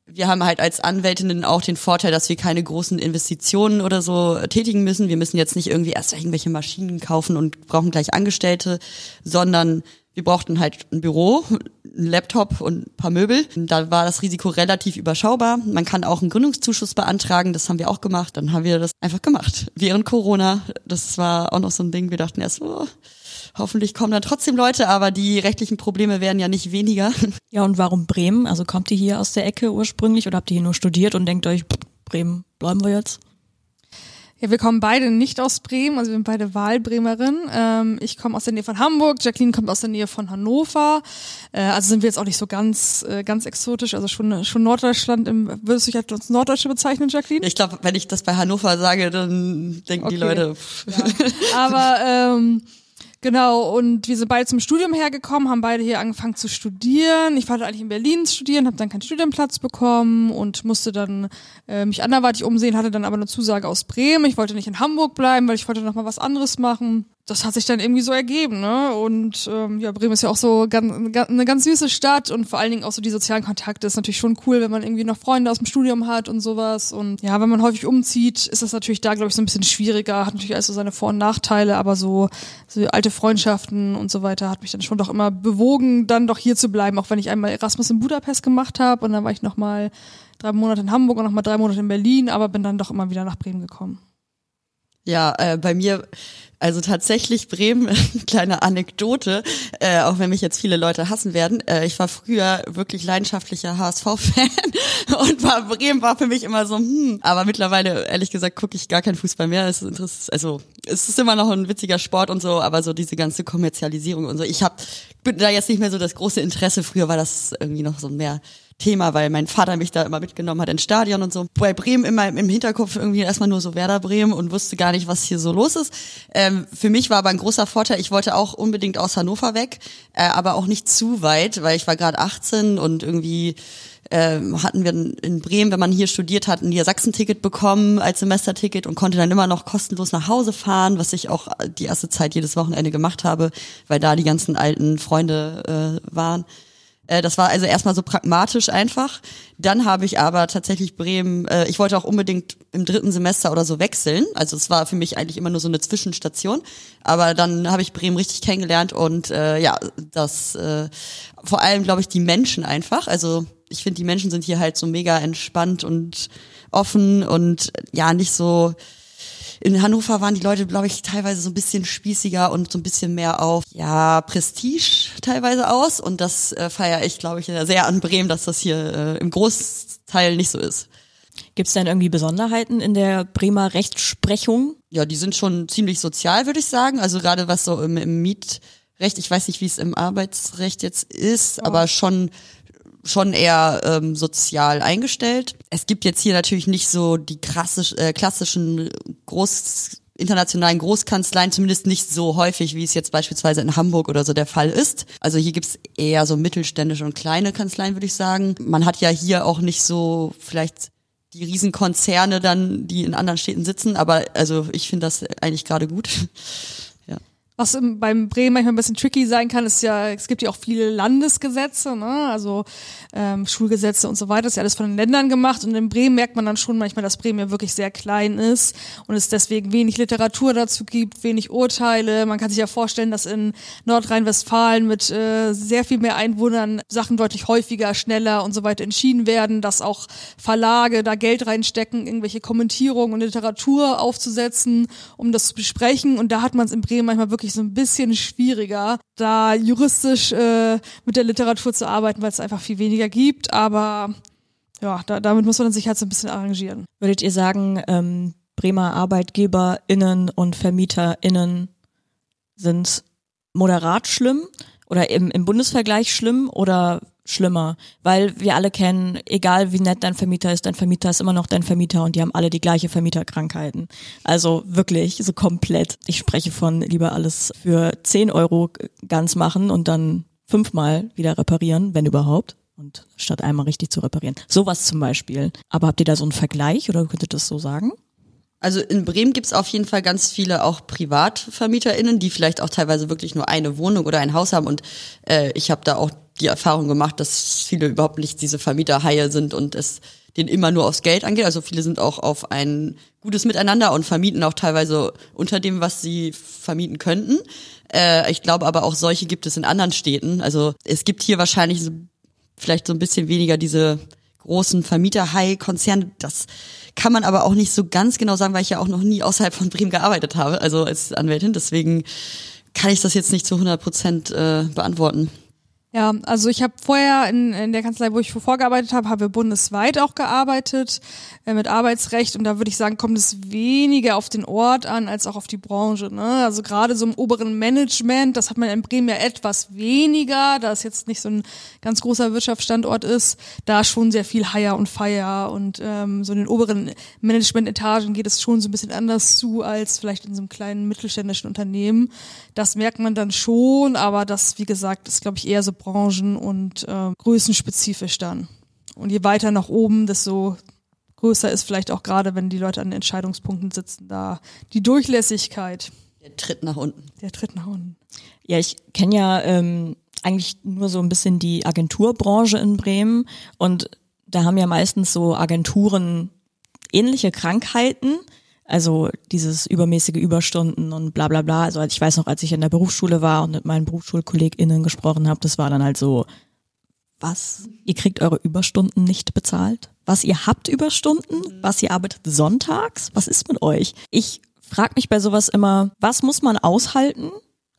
wir haben halt als Anwältinnen auch den Vorteil, dass wir keine großen Investitionen oder so tätigen müssen. Wir müssen jetzt nicht irgendwie erst irgendwelche Maschinen kaufen und brauchen gleich Angestellte, sondern wir brauchten halt ein Büro, einen Laptop und ein paar Möbel. Da war das Risiko relativ überschaubar. Man kann auch einen Gründungszuschuss beantragen, das haben wir auch gemacht. Dann haben wir das einfach gemacht. Während Corona, das war auch noch so ein Ding, wir dachten erst, oh, Hoffentlich kommen dann trotzdem Leute, aber die rechtlichen Probleme werden ja nicht weniger. <laughs> Ja, und warum Bremen? Also kommt ihr hier aus der Ecke ursprünglich oder habt ihr hier nur studiert und denkt euch, Bremen, bleiben wir jetzt? Ja, wir kommen beide nicht aus Bremen, also wir sind beide Wahlbremerin. Ähm, ich komme aus der Nähe von Hamburg, Jacqueline kommt aus der Nähe von Hannover. Äh, also sind wir jetzt auch nicht so ganz, äh, ganz exotisch, also schon, schon Norddeutschland. Im, würdest du dich als Norddeutsche bezeichnen, Jacqueline? Ich glaube, wenn ich das bei Hannover sage, dann denken okay. die Leute. Pff. Ja. Aber ähm, Genau, und wir sind beide zum Studium hergekommen, haben beide hier angefangen zu studieren. Ich wollte eigentlich in Berlin studieren, habe dann keinen Studienplatz bekommen und musste dann äh, mich anderweitig umsehen, hatte dann aber eine Zusage aus Bremen. Ich wollte nicht in Hamburg bleiben, weil ich wollte noch mal was anderes machen das hat sich dann irgendwie so ergeben, ne? Und ähm, ja, Bremen ist ja auch so ganz, eine ganz süße Stadt und vor allen Dingen auch so die sozialen Kontakte ist natürlich schon cool, wenn man irgendwie noch Freunde aus dem Studium hat und sowas. Und ja, wenn man häufig umzieht, ist das natürlich da, glaube ich, so ein bisschen schwieriger, hat natürlich alles so seine Vor- und Nachteile, aber so, so alte Freundschaften und so weiter hat mich dann schon doch immer bewogen, dann doch hier zu bleiben, auch wenn ich einmal Erasmus in Budapest gemacht habe und dann war ich nochmal drei Monate in Hamburg und nochmal drei Monate in Berlin, aber bin dann doch immer wieder nach Bremen gekommen. Ja, äh, bei mir, also tatsächlich Bremen, <laughs> kleine Anekdote, äh, auch wenn mich jetzt viele Leute hassen werden. Äh, ich war früher wirklich leidenschaftlicher HSV-Fan <laughs> und war, Bremen war für mich immer so, hm. Aber mittlerweile, ehrlich gesagt, gucke ich gar keinen Fußball mehr. Es ist also es ist immer noch ein witziger Sport und so, aber so diese ganze Kommerzialisierung und so. Ich hab, bin da jetzt nicht mehr so das große Interesse. Früher war das irgendwie noch so mehr Thema, weil mein Vater mich da immer mitgenommen hat ins Stadion und so. Bei Bremen immer im Hinterkopf irgendwie erstmal nur so Werder Bremen und wusste gar nicht, was hier so los ist. Ähm, für mich war aber ein großer Vorteil, ich wollte auch unbedingt aus Hannover weg, äh, aber auch nicht zu weit, weil ich war gerade 18 und irgendwie ähm, hatten wir in Bremen, wenn man hier studiert hat, ein Niedersachsen-Ticket bekommen als Semesterticket und konnte dann immer noch kostenlos nach Hause fahren, was ich auch die erste Zeit jedes Wochenende gemacht habe, weil da die ganzen alten Freunde äh, waren. Äh, das war also erstmal so pragmatisch einfach. Dann habe ich aber tatsächlich Bremen, äh, ich wollte auch unbedingt im dritten Semester oder so wechseln. Also es war für mich eigentlich immer nur so eine Zwischenstation. Aber dann habe ich Bremen richtig kennengelernt und äh, ja, das äh, vor allem, glaube ich, die Menschen einfach. Also ich finde, die Menschen sind hier halt so mega entspannt und offen und ja, nicht so in Hannover waren die Leute, glaube ich, teilweise so ein bisschen spießiger und so ein bisschen mehr auf ja Prestige teilweise aus. Und das äh, feiere ich, glaube ich, sehr an Bremen, dass das hier äh, im Großteil nicht so ist. Gibt es denn irgendwie Besonderheiten in der Bremer Rechtsprechung? Ja, die sind schon ziemlich sozial, würde ich sagen. Also gerade was so im, im Mietrecht, ich weiß nicht, wie es im Arbeitsrecht jetzt ist, oh. aber schon schon eher ähm, sozial eingestellt. Es gibt jetzt hier natürlich nicht so die krassisch, äh, klassischen Groß internationalen Großkanzleien, zumindest nicht so häufig, wie es jetzt beispielsweise in Hamburg oder so der Fall ist. Also hier gibt's eher so mittelständische und kleine Kanzleien, würde ich sagen. Man hat ja hier auch nicht so vielleicht die Riesenkonzerne dann, die in anderen Städten sitzen, aber also ich finde das eigentlich gerade gut. Was im, beim Bremen manchmal ein bisschen tricky sein kann, ist ja, es gibt ja auch viele Landesgesetze, ne? also ähm, Schulgesetze und so weiter, ist ja alles von den Ländern gemacht und in Bremen merkt man dann schon manchmal, dass Bremen ja wirklich sehr klein ist und es deswegen wenig Literatur dazu gibt, wenig Urteile. Man kann sich ja vorstellen, dass in Nordrhein-Westfalen mit äh, sehr viel mehr Einwohnern Sachen deutlich häufiger, schneller und so weiter entschieden werden, dass auch Verlage da Geld reinstecken, irgendwelche Kommentierungen und Literatur aufzusetzen, um das zu besprechen und da hat man es in Bremen manchmal wirklich wirklich so ein bisschen schwieriger, da juristisch äh, mit der Literatur zu arbeiten, weil es einfach viel weniger gibt. Aber ja, da, damit muss man sich halt so ein bisschen arrangieren. Würdet ihr sagen, ähm, Bremer ArbeitgeberInnen und VermieterInnen sind moderat schlimm oder im, im Bundesvergleich schlimm oder schlimmer, weil wir alle kennen, egal wie nett dein Vermieter ist, dein Vermieter ist immer noch dein Vermieter und die haben alle die gleiche Vermieterkrankheiten. Also wirklich so komplett. Ich spreche von lieber alles für 10 Euro ganz machen und dann fünfmal wieder reparieren, wenn überhaupt. Und statt einmal richtig zu reparieren. Sowas zum Beispiel. Aber habt ihr da so einen Vergleich oder könntet ihr das so sagen? Also in Bremen gibt's auf jeden Fall ganz viele auch PrivatvermieterInnen, die vielleicht auch teilweise wirklich nur eine Wohnung oder ein Haus haben. Und äh, ich habe da auch die Erfahrung gemacht, dass viele überhaupt nicht diese Vermieterhaie sind und es denen immer nur aufs Geld angeht. Also viele sind auch auf ein gutes Miteinander und vermieten auch teilweise unter dem, was sie vermieten könnten. Äh, ich glaube aber auch solche gibt es in anderen Städten. Also es gibt hier wahrscheinlich so, vielleicht so ein bisschen weniger diese großen Vermieterhai-Konzerne. Das kann man aber auch nicht so ganz genau sagen, weil ich ja auch noch nie außerhalb von Bremen gearbeitet habe, also als Anwältin. Deswegen kann ich das jetzt nicht zu 100 Prozent äh, beantworten. Ja, also ich habe vorher in, in der Kanzlei, wo ich vorgearbeitet habe, haben wir bundesweit auch gearbeitet äh, mit Arbeitsrecht und da würde ich sagen, kommt es weniger auf den Ort an als auch auf die Branche. Ne? Also gerade so im oberen Management, das hat man in Bremen ja etwas weniger, da es jetzt nicht so ein ganz großer Wirtschaftsstandort ist, da schon sehr viel Hire und Fire und ähm, so in den oberen Management-Etagen geht es schon so ein bisschen anders zu als vielleicht in so einem kleinen mittelständischen Unternehmen. Das merkt man dann schon, aber das, wie gesagt, ist glaube ich eher so branchen- und äh, größenspezifisch dann. Und je weiter nach oben, desto größer ist vielleicht auch gerade, wenn die Leute an Entscheidungspunkten sitzen, da die Durchlässigkeit. Der Tritt nach unten. Der Tritt nach unten. Ja, ich kenne ja ähm, eigentlich nur so ein bisschen die Agenturbranche in Bremen und da haben ja meistens so Agenturen ähnliche Krankheiten also dieses übermäßige Überstunden und bla bla bla. Also ich weiß noch, als ich in der Berufsschule war und mit meinen BerufsschulkollegInnen gesprochen habe, das war dann halt so, was? Ihr kriegt eure Überstunden nicht bezahlt? Was ihr habt Überstunden? Was ihr arbeitet sonntags? Was ist mit euch? Ich frage mich bei sowas immer, was muss man aushalten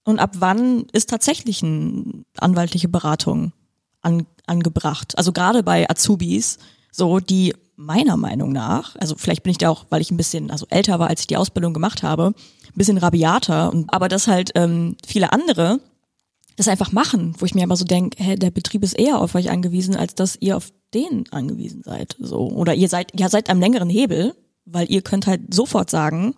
und ab wann ist tatsächlich eine anwaltliche Beratung an, angebracht? Also gerade bei Azubis, so die meiner Meinung nach, also vielleicht bin ich da auch, weil ich ein bisschen also älter war, als ich die Ausbildung gemacht habe, ein bisschen rabiater, aber dass halt ähm, viele andere das einfach machen, wo ich mir aber so denke, hä, der Betrieb ist eher auf euch angewiesen, als dass ihr auf denen angewiesen seid. So. Oder ihr seid, ja seid am längeren Hebel, weil ihr könnt halt sofort sagen,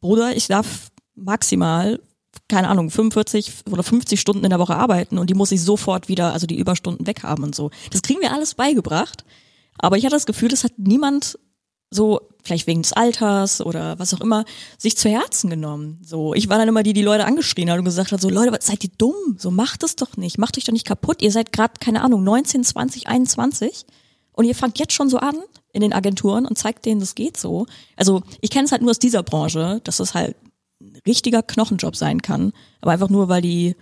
Bruder, ich darf maximal, keine Ahnung, 45 oder 50 Stunden in der Woche arbeiten und die muss ich sofort wieder, also die Überstunden weghaben und so. Das kriegen wir alles beigebracht. Aber ich hatte das Gefühl, das hat niemand so, vielleicht wegen des Alters oder was auch immer, sich zu Herzen genommen. So, ich war dann immer die, die Leute angeschrien hat und gesagt hat, so Leute, seid ihr dumm? So macht es doch nicht, macht euch doch nicht kaputt. Ihr seid gerade keine Ahnung 19, 20, 21 und ihr fangt jetzt schon so an in den Agenturen und zeigt denen, das geht so. Also ich kenne es halt nur aus dieser Branche, dass das halt ein richtiger Knochenjob sein kann, aber einfach nur, weil die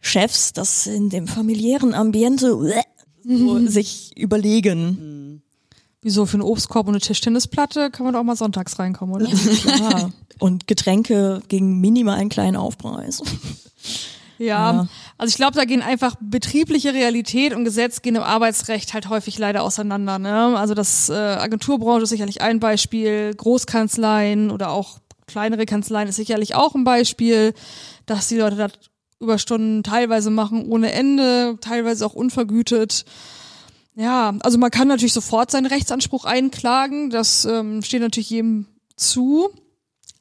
Chefs das in dem familiären Ambiente so sich überlegen. Wieso für einen Obstkorb und eine Tischtennisplatte kann man doch auch mal sonntags reinkommen, oder? <laughs> Klar. Und Getränke gegen minimal einen kleinen Aufpreis. <laughs> Ja, Ja. also ich glaube, da gehen einfach betriebliche Realität und Gesetz gehen im Arbeitsrecht halt häufig leider auseinander. Ne? Also das äh, Agenturbranche ist sicherlich ein Beispiel, Großkanzleien oder auch kleinere Kanzleien ist sicherlich auch ein Beispiel, dass die Leute da Überstunden teilweise machen ohne Ende, teilweise auch unvergütet. Ja, also man kann natürlich sofort seinen Rechtsanspruch einklagen, das ähm, steht natürlich jedem zu.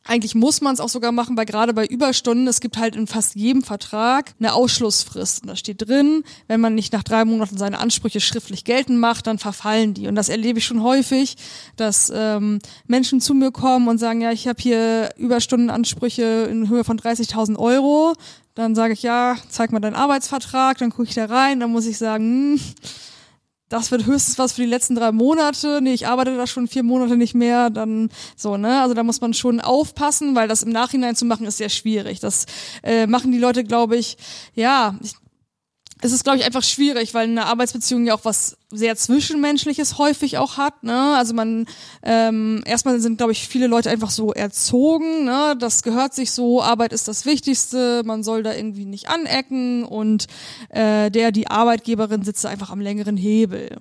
Eigentlich muss man es auch sogar machen, weil gerade bei Überstunden, es gibt halt in fast jedem Vertrag eine Ausschlussfrist. Und da steht drin, wenn man nicht nach drei Monaten seine Ansprüche schriftlich geltend macht, dann verfallen die. Und das erlebe ich schon häufig, dass ähm, Menschen zu mir kommen und sagen, ja, ich habe hier Überstundenansprüche in Höhe von 30.000 Euro. Dann sage ich, ja, zeig mal deinen Arbeitsvertrag, dann gucke ich da rein, dann muss ich sagen, hm, das wird höchstens was für die letzten drei Monate. Nee, ich arbeite da schon vier Monate nicht mehr. Dann so, ne? Also da muss man schon aufpassen, weil das im Nachhinein zu machen ist sehr schwierig. Das äh, machen die Leute, glaube ich, ja. Ich, es ist, glaube ich, einfach schwierig, weil eine Arbeitsbeziehung ja auch was sehr Zwischenmenschliches häufig auch hat. Ne? Also man ähm, erstmal sind, glaube ich, viele Leute einfach so erzogen. Ne? Das gehört sich so. Arbeit ist das Wichtigste. Man soll da irgendwie nicht anecken und äh, der, die Arbeitgeberin sitzt einfach am längeren Hebel.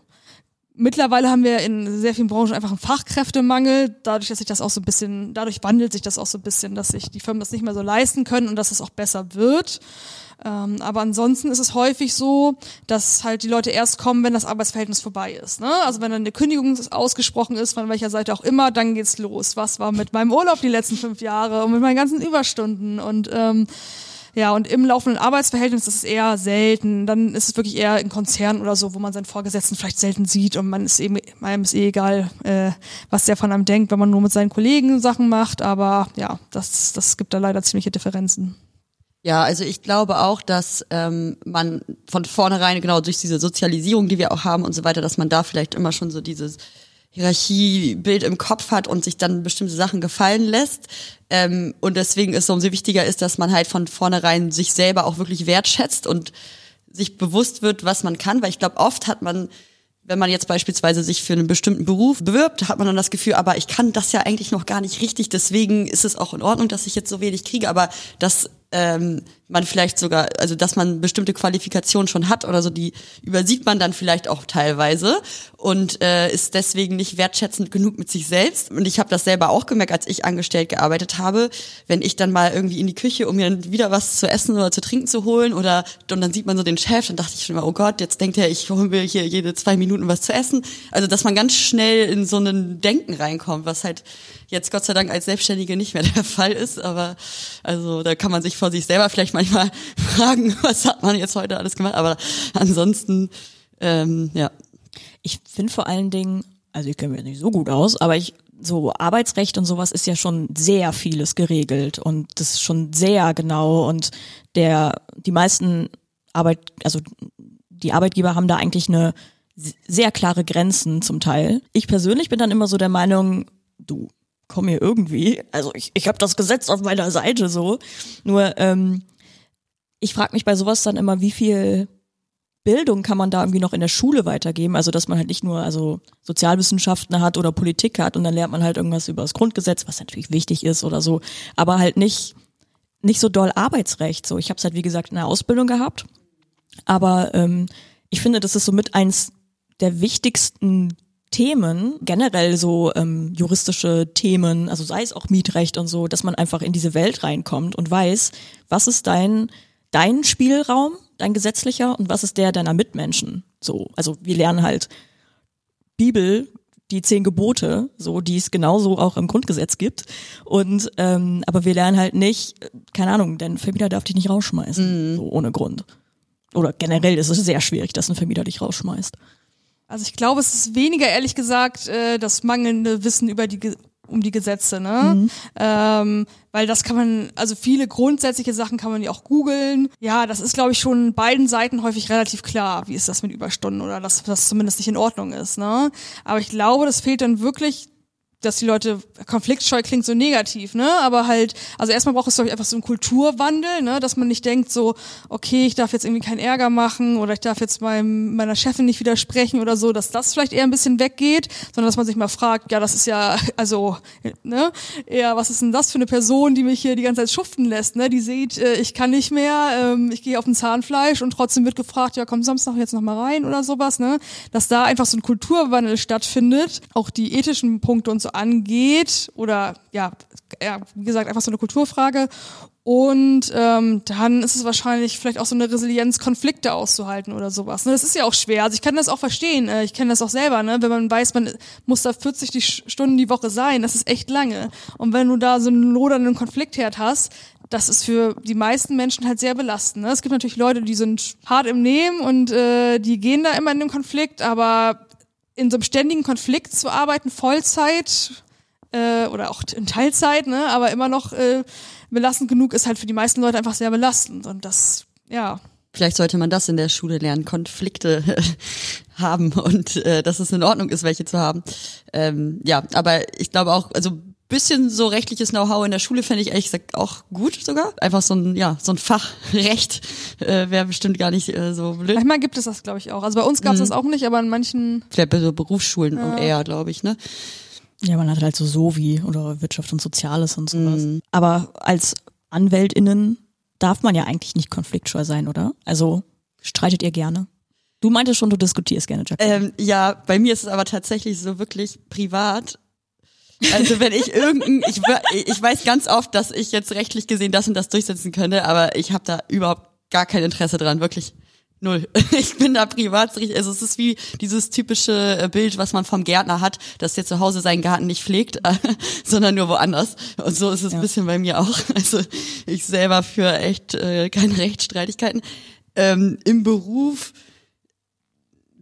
Mittlerweile haben wir in sehr vielen Branchen einfach einen Fachkräftemangel, dadurch, dass sich das auch so ein bisschen, dadurch wandelt sich das auch so ein bisschen, dass sich die Firmen das nicht mehr so leisten können und dass es auch besser wird. Ähm, aber ansonsten ist es häufig so, dass halt die Leute erst kommen, wenn das Arbeitsverhältnis vorbei ist. Ne? Also wenn dann eine Kündigung ausgesprochen ist, von welcher Seite auch immer, dann geht's los. Was war mit meinem Urlaub die letzten fünf Jahre und mit meinen ganzen Überstunden und ähm, ja, und im laufenden Arbeitsverhältnis ist es eher selten. Dann ist es wirklich eher in Konzernen oder so, wo man seinen Vorgesetzten vielleicht selten sieht und man ist eben, einem ist eh egal, äh, was der von einem denkt, wenn man nur mit seinen Kollegen Sachen macht. Aber ja, das, das gibt da leider ziemliche Differenzen. Ja, also ich glaube auch, dass ähm, man von vornherein, genau durch diese Sozialisierung, die wir auch haben und so weiter, dass man da vielleicht immer schon so dieses Hierarchiebild im Kopf hat und sich dann bestimmte Sachen gefallen lässt. Ähm, und deswegen ist es umso wichtiger ist, dass man halt von vornherein sich selber auch wirklich wertschätzt und sich bewusst wird, was man kann, weil ich glaube, oft hat man wenn man jetzt beispielsweise sich für einen bestimmten Beruf bewirbt, hat man dann das Gefühl, aber ich kann das ja eigentlich noch gar nicht richtig, deswegen ist es auch in Ordnung, dass ich jetzt so wenig kriege, aber dass ähm, man vielleicht sogar, also dass man bestimmte Qualifikationen schon hat oder so, die übersieht man dann vielleicht auch teilweise und äh, ist deswegen nicht wertschätzend genug mit sich selbst. Und ich habe das selber auch gemerkt, als ich angestellt gearbeitet habe, wenn ich dann mal irgendwie in die Küche, um mir wieder was zu essen oder zu trinken zu holen oder und dann sieht man so den Chef, dann dachte ich schon immer, oh Gott, jetzt denkt er, ich hole mir hier jede zwei Minuten was zu essen. Also dass man ganz schnell in so ein Denken reinkommt, was halt jetzt Gott sei Dank als Selbstständige nicht mehr der <laughs> Fall ist, aber also da kann man sich vor sich selber vielleicht manchmal <laughs> fragen, was hat man jetzt heute alles gemacht, aber ansonsten ähm, ja. Ich finde vor allen Dingen, also ich kenne mich nicht so gut aus, aber ich so Arbeitsrecht und sowas ist ja schon sehr vieles geregelt und das ist schon sehr genau und der die meisten Arbeit also die Arbeitgeber haben da eigentlich eine sehr klare Grenzen zum Teil. Ich persönlich bin dann immer so der Meinung, du komm hier irgendwie, also ich, ich habe das Gesetz auf meiner Seite so. Nur ähm, ich frage mich bei sowas dann immer, wie viel Bildung kann man da irgendwie noch in der Schule weitergeben? Also dass man halt nicht nur also Sozialwissenschaften hat oder Politik hat und dann lernt man halt irgendwas über das Grundgesetz, was natürlich wichtig ist oder so, aber halt nicht nicht so doll Arbeitsrecht. So, ich habe es halt wie gesagt in der Ausbildung gehabt, aber ähm, ich finde, das ist so mit eins der wichtigsten Themen, generell so ähm, juristische Themen, also sei es auch Mietrecht und so, dass man einfach in diese Welt reinkommt und weiß, was ist dein dein Spielraum, dein gesetzlicher und was ist der deiner Mitmenschen? So, also wir lernen halt Bibel, die zehn Gebote, so die es genauso auch im Grundgesetz gibt. Und ähm, aber wir lernen halt nicht, keine Ahnung, denn Vermieter darf dich nicht rausschmeißen, so ohne Grund. Oder generell ist es sehr schwierig, dass ein Vermieter dich rausschmeißt. Also ich glaube, es ist weniger ehrlich gesagt äh, das mangelnde Wissen über die um die Gesetze, ne? Ähm, weil das kann man, also viele grundsätzliche Sachen kann man ja auch googeln. Ja, das ist, glaube ich, schon beiden Seiten häufig relativ klar, wie ist das mit Überstunden oder dass das zumindest nicht in Ordnung ist, ne? Aber ich glaube, das fehlt dann wirklich dass die Leute, konfliktscheu klingt so negativ, ne? Aber halt, also erstmal braucht es, glaube ich, einfach so einen Kulturwandel, ne? Dass man nicht denkt so, okay, ich darf jetzt irgendwie keinen Ärger machen oder ich darf jetzt meinem, meiner Chefin nicht widersprechen oder so, dass das vielleicht eher ein bisschen weggeht, sondern dass man sich mal fragt, ja, das ist ja, <laughs> also, ne? Eher, was ist denn das für eine Person, die mich hier die ganze Zeit schuften lässt, ne? Die sieht, äh, ich kann nicht mehr, ähm, ich gehe auf ein Zahnfleisch und trotzdem wird gefragt, ja, komm Samstag jetzt noch mal rein oder sowas, ne? Dass da einfach so ein Kulturwandel stattfindet, auch die ethischen Punkte und so angeht oder ja, ja wie gesagt, einfach so eine Kulturfrage. Und ähm, dann ist es wahrscheinlich vielleicht auch so eine Resilienz, Konflikte auszuhalten oder sowas. Ne? Das ist ja auch schwer. Also ich kann das auch verstehen. Äh, Ich kenne das auch selber, ne? wenn man weiß, man muss da 40 die Stunden die Woche sein. Das ist echt lange. Und wenn du da so einen lodernden Konfliktherd hast, das ist für die meisten Menschen halt sehr belastend. Ne? Es gibt natürlich Leute, die sind hart im Nehmen und äh, die gehen da immer in den Konflikt, aber in so einem ständigen Konflikt zu arbeiten, Vollzeit äh, oder auch in Teilzeit, ne, aber immer noch äh, belastend genug, ist halt für die meisten Leute einfach sehr belastend. Und das, ja. Vielleicht sollte man das in der Schule lernen, Konflikte <laughs> haben und äh, dass es in Ordnung ist, welche zu haben. Ähm, ja, aber ich glaube auch, also bisschen so rechtliches Know-how in der Schule fände ich ehrlich gesagt auch gut sogar. Einfach so ein, ja, so ein Fachrecht äh, wäre bestimmt gar nicht äh, so blöd. Manchmal gibt es das, glaube ich, auch. Also bei uns gab es das auch nicht, aber in manchen. Vielleicht bei so Berufsschulen und eher, glaube ich, ne? Ja, man hat halt so Sovi oder Wirtschaft und Soziales und sowas. Aber als AnwältInnen darf man ja eigentlich nicht konfliktscheu sein, oder? Also streitet ihr gerne? Du meintest schon, du diskutierst gerne, Jack. Ähm, ja, bei mir ist es aber tatsächlich so wirklich privat. Also wenn ich irgendein, ich, ich weiß ganz oft, dass ich jetzt rechtlich gesehen das und das durchsetzen könnte, aber ich habe da überhaupt gar kein Interesse dran, wirklich null. <laughs> Ich bin da privat, also es ist wie dieses typische Bild, was man vom Gärtner hat, dass der zu Hause seinen Garten nicht pflegt, <laughs> sondern nur woanders. Und so ist es ein bisschen bei mir auch. <laughs> Also ich selber für echt äh, keine Rechtsstreitigkeiten. Ähm, Im Beruf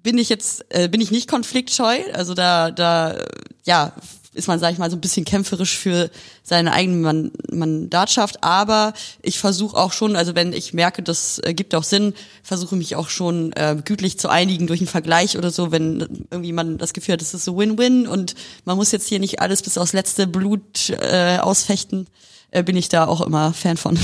bin ich jetzt äh, bin ich nicht konfliktscheu, also da da ja ist man sag ich mal so ein bisschen kämpferisch für seine eigene Man Mandatschaft, aber ich versuche auch schon, also wenn ich merke, das äh, gibt auch Sinn, versuche mich auch schon äh, gütlich zu einigen durch einen Vergleich oder so, wenn irgendwie man das Gefühl hat, das ist so Win-Win und man muss jetzt hier nicht alles bis aufs letzte Blut äh, ausfechten, äh, bin ich da auch immer Fan von.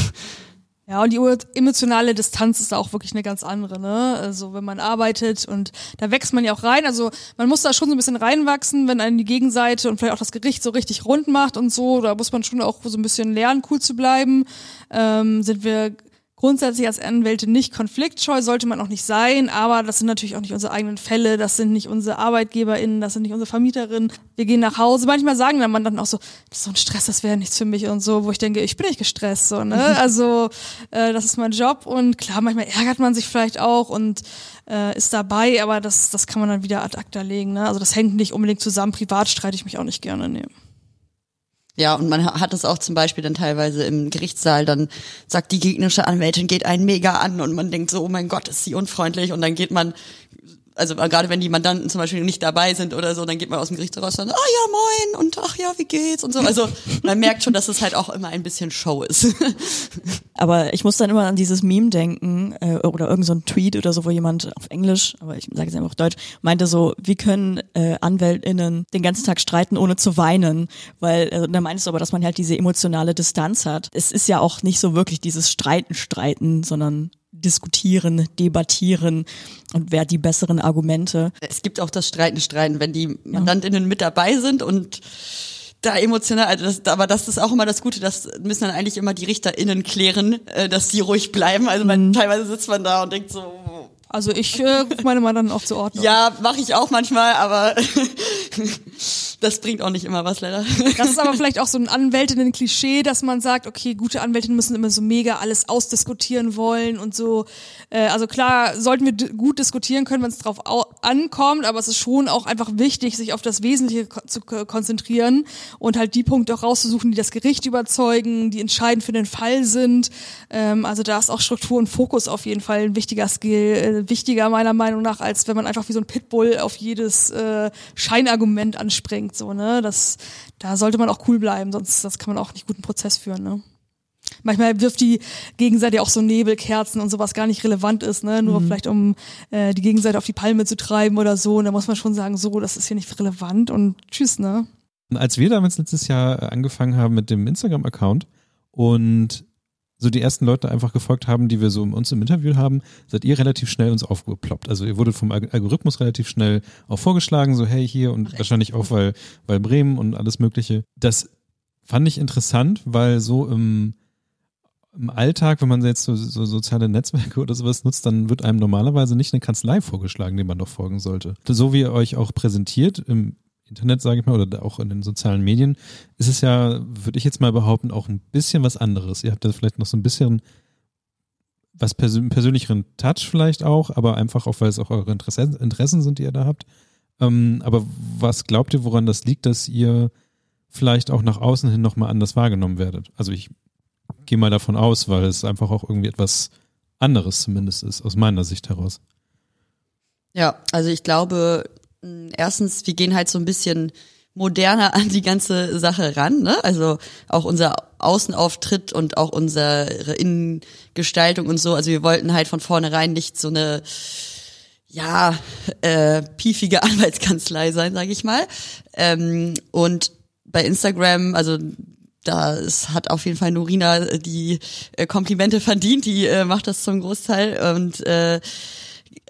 Ja, und die emotionale Distanz ist da auch wirklich eine ganz andere, ne? Also wenn man arbeitet und da wächst man ja auch rein. Also man muss da schon so ein bisschen reinwachsen, wenn einen die Gegenseite und vielleicht auch das Gericht so richtig rund macht und so. Da muss man schon auch so ein bisschen lernen, cool zu bleiben. Ähm, sind wir grundsätzlich als Anwälte nicht konfliktscheu, sollte man auch nicht sein, aber das sind natürlich auch nicht unsere eigenen Fälle, das sind nicht unsere ArbeitgeberInnen, das sind nicht unsere Vermieterinnen. Wir gehen nach Hause. Manchmal sagen dann man dann auch so, das ist so ein Stress, das wäre nichts für mich und so, wo ich denke, ich bin nicht gestresst, so, ne? <laughs> Also, äh, das ist mein Job und klar, manchmal ärgert man sich vielleicht auch und äh, ist dabei, aber das, das kann man dann wieder ad acta legen, ne? Also das hängt nicht unbedingt zusammen. Privat streite ich mich auch nicht gerne, ne. Ja, und man hat es auch zum Beispiel dann teilweise im Gerichtssaal, dann sagt die gegnerische Anwältin, geht einen mega an und man denkt so, oh mein Gott, ist sie unfreundlich? Und dann geht man, also gerade wenn die Mandanten zum Beispiel nicht dabei sind oder so, dann geht man aus dem Gerichtssaal raus und dann, ah ja, moin und ach ja, wie geht's und so. Also man merkt schon, dass es halt auch immer ein bisschen Show ist. <laughs> Aber ich muss dann immer an dieses Meme denken äh, oder irgendein so Tweet oder so, wo jemand auf Englisch, aber ich sage es einfach auf Deutsch, meinte so, wie können äh, AnwältInnen den ganzen Tag streiten, ohne zu weinen? Weil, äh, da meinst du aber, dass man halt diese emotionale Distanz hat. Es ist ja auch nicht so wirklich dieses Streiten, Streiten, sondern diskutieren, debattieren und wer hat die besseren Argumente. es gibt auch das Streiten, Streiten, wenn die Mandantinnen mit dabei sind und da emotional, also das, aber das ist auch immer das Gute, das müssen dann eigentlich immer die RichterInnen klären, äh, dass die ruhig bleiben. Also man, teilweise sitzt man da und denkt so, Also ich äh, ruf meine Mann dann auch zur Ordnung. ja, mache ich auch manchmal, aber <laughs> Das bringt auch nicht immer was, leider. Das ist aber <laughs> vielleicht auch so ein Anwältinnen-Klischee, dass man sagt, okay, gute Anwältinnen müssen immer so mega alles ausdiskutieren wollen und so. Äh, also klar, sollten wir gut diskutieren können, wenn es drauf ankommt, aber es ist schon auch einfach wichtig, sich auf das Wesentliche zu konzentrieren und halt die Punkte auch rauszusuchen, die das Gericht überzeugen, die entscheidend für den Fall sind. Ähm, also da ist auch Struktur und Fokus auf jeden Fall ein wichtiger Skill, äh, wichtiger meiner Meinung nach, als wenn man einfach wie so ein Pitbull auf jedes äh, Scheinargument anspringt. So, ne? Das, da sollte man auch cool bleiben, sonst das kann man auch nicht guten Prozess führen. Ne? Manchmal wirft die Gegenseite auch so Nebelkerzen und sowas gar nicht relevant ist, ne? Nur mhm. vielleicht um äh, die Gegenseite auf die Palme zu treiben oder so. Und da muss man schon sagen, so, das ist hier nicht relevant und tschüss, ne? Als wir damals letztes Jahr angefangen haben mit dem Instagram-Account und so die ersten Leute einfach gefolgt haben, die wir so uns im Interview haben, seid ihr relativ schnell uns aufgeploppt. Also ihr wurdet vom Algorithmus relativ schnell auch vorgeschlagen, so hey hier und wahrscheinlich auch weil, weil Bremen und alles mögliche. Das fand ich interessant, weil so im, im Alltag, wenn man jetzt so, so soziale Netzwerke oder sowas nutzt, dann wird einem normalerweise nicht eine Kanzlei vorgeschlagen, dem man doch folgen sollte. So wie ihr euch auch präsentiert im Internet, sage ich mal, oder auch in den sozialen Medien, ist es ja, würde ich jetzt mal behaupten, auch ein bisschen was anderes. Ihr habt da vielleicht noch so ein bisschen was persö persönlicheren Touch vielleicht auch, aber einfach auch, weil es auch eure Interesse Interessen sind, die ihr da habt. Ähm, aber was glaubt ihr, woran das liegt, dass ihr vielleicht auch nach außen hin nochmal anders wahrgenommen werdet? Also ich gehe mal davon aus, weil es einfach auch irgendwie etwas anderes zumindest ist, aus meiner Sicht heraus. Ja, also ich glaube, erstens, wir gehen halt so ein bisschen moderner an die ganze Sache ran, ne? Also auch unser Außenauftritt und auch unsere Innengestaltung und so. Also wir wollten halt von vornherein nicht so eine ja äh, piefige <laughs> Anwaltskanzlei sein, sage ich mal. Ähm, und bei Instagram, also da es hat auf jeden Fall Norina die äh, Komplimente verdient, die äh, macht das zum Großteil und äh,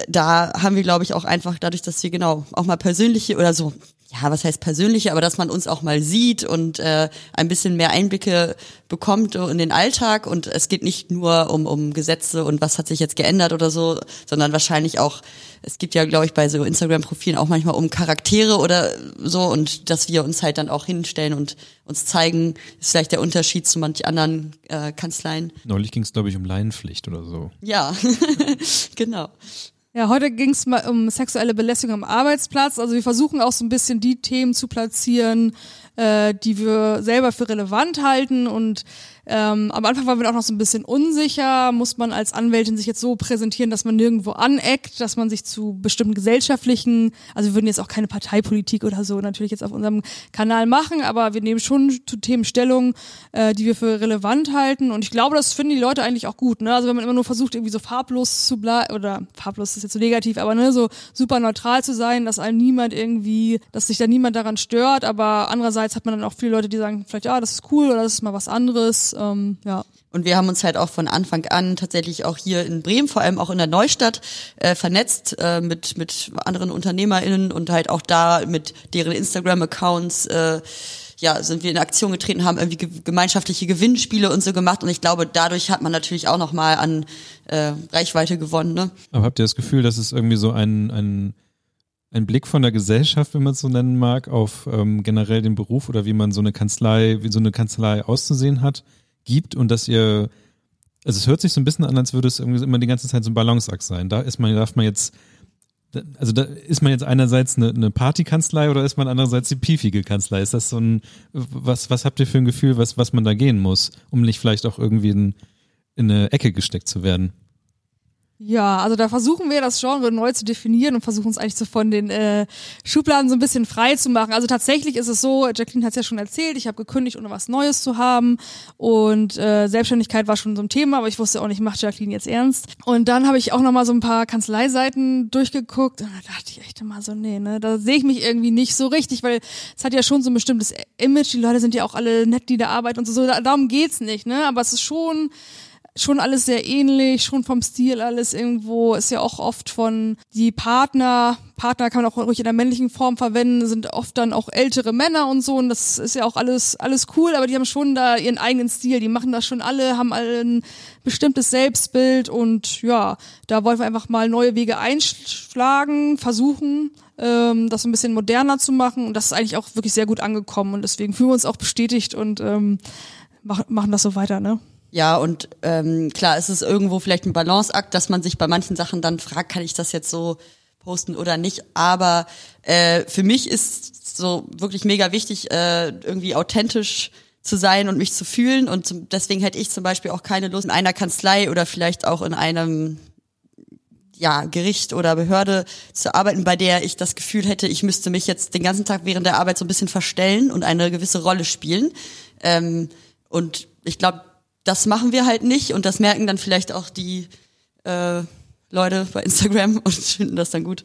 da haben wir, glaube ich, auch einfach dadurch, dass wir genau auch mal persönliche oder so, ja, was heißt persönliche, aber dass man uns auch mal sieht und äh, ein bisschen mehr Einblicke bekommt in den Alltag. Und es geht nicht nur um, um Gesetze und was hat sich jetzt geändert oder so, sondern wahrscheinlich auch, es gibt ja, glaube ich, bei so Instagram-Profilen auch manchmal um Charaktere oder so und dass wir uns halt dann auch hinstellen und uns zeigen, ist vielleicht der Unterschied zu manch anderen äh, Kanzleien. Neulich ging es, glaube ich, um Laienpflicht oder so. Ja, <laughs> genau. Ja, heute ging es mal um sexuelle Belästigung am Arbeitsplatz. Also wir versuchen auch so ein bisschen die Themen zu platzieren, äh, die wir selber für relevant halten und ähm, am Anfang waren wir auch noch so ein bisschen unsicher. Muss man als Anwältin sich jetzt so präsentieren, dass man nirgendwo aneckt, dass man sich zu bestimmten gesellschaftlichen, also wir würden jetzt auch keine Parteipolitik oder so natürlich jetzt auf unserem Kanal machen, aber wir nehmen schon zu Themen Stellung, äh, die wir für relevant halten. Und ich glaube, das finden die Leute eigentlich auch gut. Ne? Also wenn man immer nur versucht, irgendwie so farblos zu bleiben, oder farblos ist jetzt so negativ, aber ne, so super neutral zu sein, dass einem niemand irgendwie, dass sich da niemand daran stört. Aber andererseits hat man dann auch viele Leute, die sagen, vielleicht, ja, das ist cool oder das ist mal was anderes ähm, ja. Und wir haben uns halt auch von Anfang an tatsächlich auch hier in Bremen, vor allem auch in der Neustadt, äh, vernetzt äh, mit, mit anderen UnternehmerInnen und halt auch da mit deren Instagram-Accounts äh, ja, sind wir in Aktion getreten, haben irgendwie gemeinschaftliche Gewinnspiele und so gemacht und ich glaube, dadurch hat man natürlich auch nochmal an äh, Reichweite gewonnen. Ne? Aber habt ihr das Gefühl, dass es irgendwie so ein, ein, ein Blick von der Gesellschaft, wenn man es so nennen mag, auf ähm, generell den Beruf oder wie man so eine Kanzlei, wie so eine Kanzlei auszusehen hat, gibt und dass ihr, also es hört sich so ein bisschen an, als würde es irgendwie immer die ganze Zeit so ein Balanceakt sein. Da ist man, darf man jetzt, also da ist man jetzt einerseits eine, eine Partykanzlei oder ist man andererseits die piefige Kanzlei? Ist das so ein, was, was habt ihr für ein Gefühl, was, was man da gehen muss, um nicht vielleicht auch irgendwie in, in eine Ecke gesteckt zu werden? Ja, also da versuchen wir das Genre neu zu definieren und versuchen es eigentlich so von den äh, Schubladen so ein bisschen frei zu machen. Also tatsächlich ist es so, Jacqueline hat es ja schon erzählt, ich habe gekündigt, ohne was Neues zu haben. Und äh, Selbstständigkeit war schon so ein Thema, aber ich wusste auch nicht, macht Jacqueline jetzt ernst. Und dann habe ich auch nochmal so ein paar Kanzleiseiten durchgeguckt. Und da dachte ich echt immer so, nee, ne, da sehe ich mich irgendwie nicht so richtig, weil es hat ja schon so ein bestimmtes Image, die Leute sind ja auch alle nett, die da arbeiten und so, so darum geht's nicht, ne, aber es ist schon schon alles sehr ähnlich, schon vom Stil alles irgendwo, ist ja auch oft von die Partner, Partner kann man auch ruhig in der männlichen Form verwenden, sind oft dann auch ältere Männer und so. Und das ist ja auch alles, alles cool, aber die haben schon da ihren eigenen Stil, die machen das schon alle, haben alle ein bestimmtes Selbstbild. Und ja, da wollen wir einfach mal neue Wege einschlagen, versuchen, ähm, das ein bisschen moderner zu machen. Und das ist eigentlich auch wirklich sehr gut angekommen. Und deswegen fühlen wir uns auch bestätigt und ähm, mach, machen das so weiter, ne? Ja, und ähm, klar, es ist irgendwo vielleicht ein Balanceakt, dass man sich bei manchen Sachen dann fragt, kann ich das jetzt so posten oder nicht. Aber äh, für mich ist so wirklich mega wichtig, äh, irgendwie authentisch zu sein und mich zu fühlen. Und zum, deswegen hätte ich zum Beispiel auch keine Lust, in einer Kanzlei oder vielleicht auch in einem ja, Gericht oder Behörde zu arbeiten, bei der ich das Gefühl hätte, ich müsste mich jetzt den ganzen Tag während der Arbeit so ein bisschen verstellen und eine gewisse Rolle spielen. Ähm, und ich glaube, das machen wir halt nicht und das merken dann vielleicht auch die äh, Leute bei Instagram <laughs> und finden das dann gut.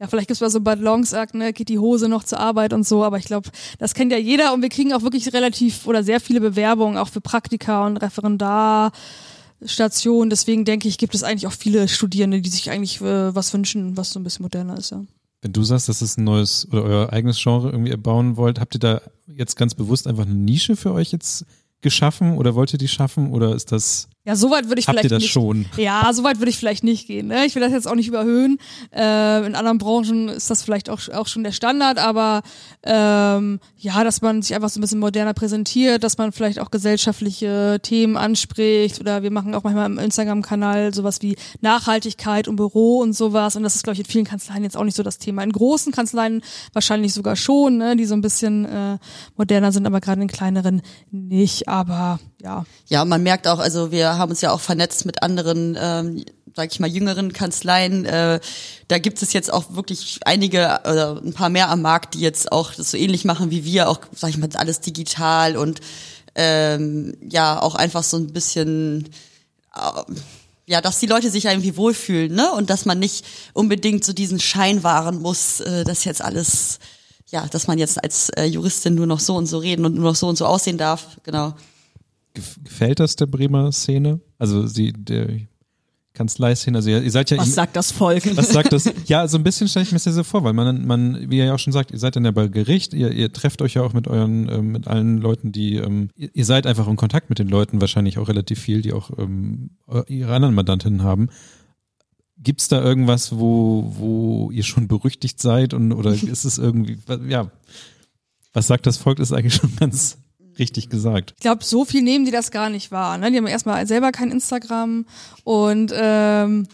Ja, vielleicht gibt's mal so Bad Longsakt, ne, geht die Hose noch zur Arbeit und so, aber ich glaube, das kennt ja jeder und wir kriegen auch wirklich relativ oder sehr viele Bewerbungen, auch für Praktika und Referendarstationen. Deswegen denke ich, gibt es eigentlich auch viele Studierende, die sich eigentlich äh, was wünschen, was so ein bisschen moderner ist, ja. Wenn du sagst, dass es ein neues oder euer eigenes Genre irgendwie erbauen wollt, habt ihr da jetzt ganz bewusst einfach eine Nische für euch jetzt geschaffen oder wollt ihr die schaffen oder ist das ja, soweit würde ich Habt vielleicht ihr das nicht, schon? Ja, soweit würde ich vielleicht nicht gehen. Ne? Ich will das jetzt auch nicht überhöhen. Äh, in anderen Branchen ist das vielleicht auch, auch schon der Standard, aber ähm, ja, dass man sich einfach so ein bisschen moderner präsentiert, dass man vielleicht auch gesellschaftliche Themen anspricht oder wir machen auch manchmal im Instagram-Kanal sowas wie Nachhaltigkeit und Büro und sowas und das ist, glaube ich, in vielen Kanzleien jetzt auch nicht so das Thema. In großen Kanzleien wahrscheinlich sogar schon, ne? die so ein bisschen äh, moderner sind, aber gerade in kleineren nicht, aber ja. Ja, man merkt auch, also wir haben uns ja auch vernetzt mit anderen, ähm, sag ich mal, jüngeren Kanzleien. Äh, da gibt es jetzt auch wirklich einige oder ein paar mehr am Markt, die jetzt auch das so ähnlich machen wie wir, auch, sag ich mal, alles digital und ähm, ja, auch einfach so ein bisschen äh, ja, dass die Leute sich irgendwie wohlfühlen, ne? Und dass man nicht unbedingt so diesen Schein wahren muss, äh, dass jetzt alles, ja, dass man jetzt als äh, Juristin nur noch so und so reden und nur noch so und so aussehen darf, genau. Gef- Gefällt das der Bremer Szene? Also sie, der Kanzleiszene, also ihr, ihr seid ja Was sagt das Volk? Was sagt das? Ja, so ein bisschen stelle ich mir das ja so vor, weil man, man, wie ihr ja auch schon sagt, ihr seid dann ja bei Gericht, ihr, ihr trefft euch ja auch mit euren, ähm, mit allen Leuten, die, ähm, ihr, ihr seid einfach in Kontakt mit den Leuten, wahrscheinlich auch relativ viel, die auch ähm, ihre anderen Mandantinnen haben. Gibt's da irgendwas, wo, wo ihr schon berüchtigt seid und oder ist es irgendwie, ja, was sagt das Volk, ist eigentlich schon ganz richtig gesagt. Ich glaube, so viel nehmen die das gar nicht wahr. Ne? Die haben erstmal selber kein Instagram und ähm,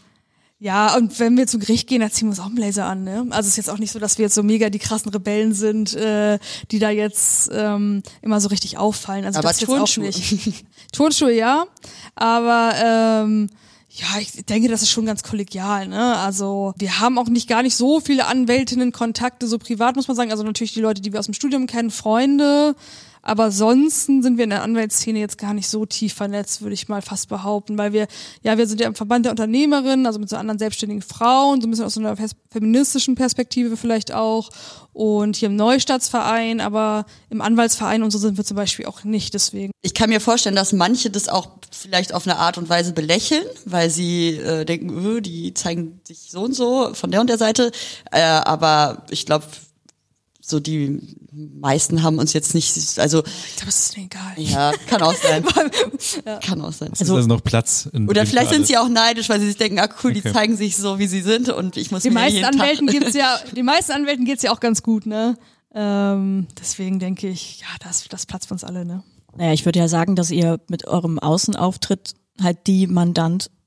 ja, und wenn wir zu Gericht gehen, dann ziehen wir uns auch einen Blazer an. Ne? Also es ist jetzt auch nicht so, dass wir jetzt so mega die krassen Rebellen sind, äh, die da jetzt ähm, immer so richtig auffallen. Also Aber das jetzt Turnschuhe. auch nicht. <laughs> Turnschuhe, ja, aber ähm, ja, ich denke, das ist schon ganz kollegial, ne? Also wir haben auch nicht gar nicht so viele Anwältinnen Kontakte, so privat muss man sagen. Also natürlich die Leute, die wir aus dem Studium kennen, Freunde. Aber ansonsten sind wir in der Anwaltsszene jetzt gar nicht so tief vernetzt, würde ich mal fast behaupten, weil wir, ja, wir sind ja im Verband der Unternehmerinnen, also mit so anderen selbstständigen Frauen, so ein bisschen aus einer feministischen Perspektive vielleicht auch und hier im Neustadtsverein, aber im Anwaltsverein und so sind wir zum Beispiel auch nicht, deswegen. Ich kann mir vorstellen, dass manche das auch vielleicht auf eine Art und Weise belächeln, weil sie äh, denken, öh, die zeigen sich so und so von der und der Seite. Äh, aber ich glaube, so die meisten haben uns jetzt nicht, also Ich glaube, es ist mir egal. ja, kann auch sein. <laughs> Kann auch sein. Es ist also noch Platz. In Oder vielleicht sind sie auch neidisch, weil sie sich denken, ah cool, die Okay. zeigen sich so, wie sie sind und ich muss Den mir meisten jeden Tag Anwälten <laughs> geht's ja, den meisten Anwälten geht's ja auch ganz gut, ne? Ähm, deswegen denke ich, ja, das, das Platz für uns alle, ne? Naja, ich würde ja sagen, dass ihr mit eurem Außenauftritt halt die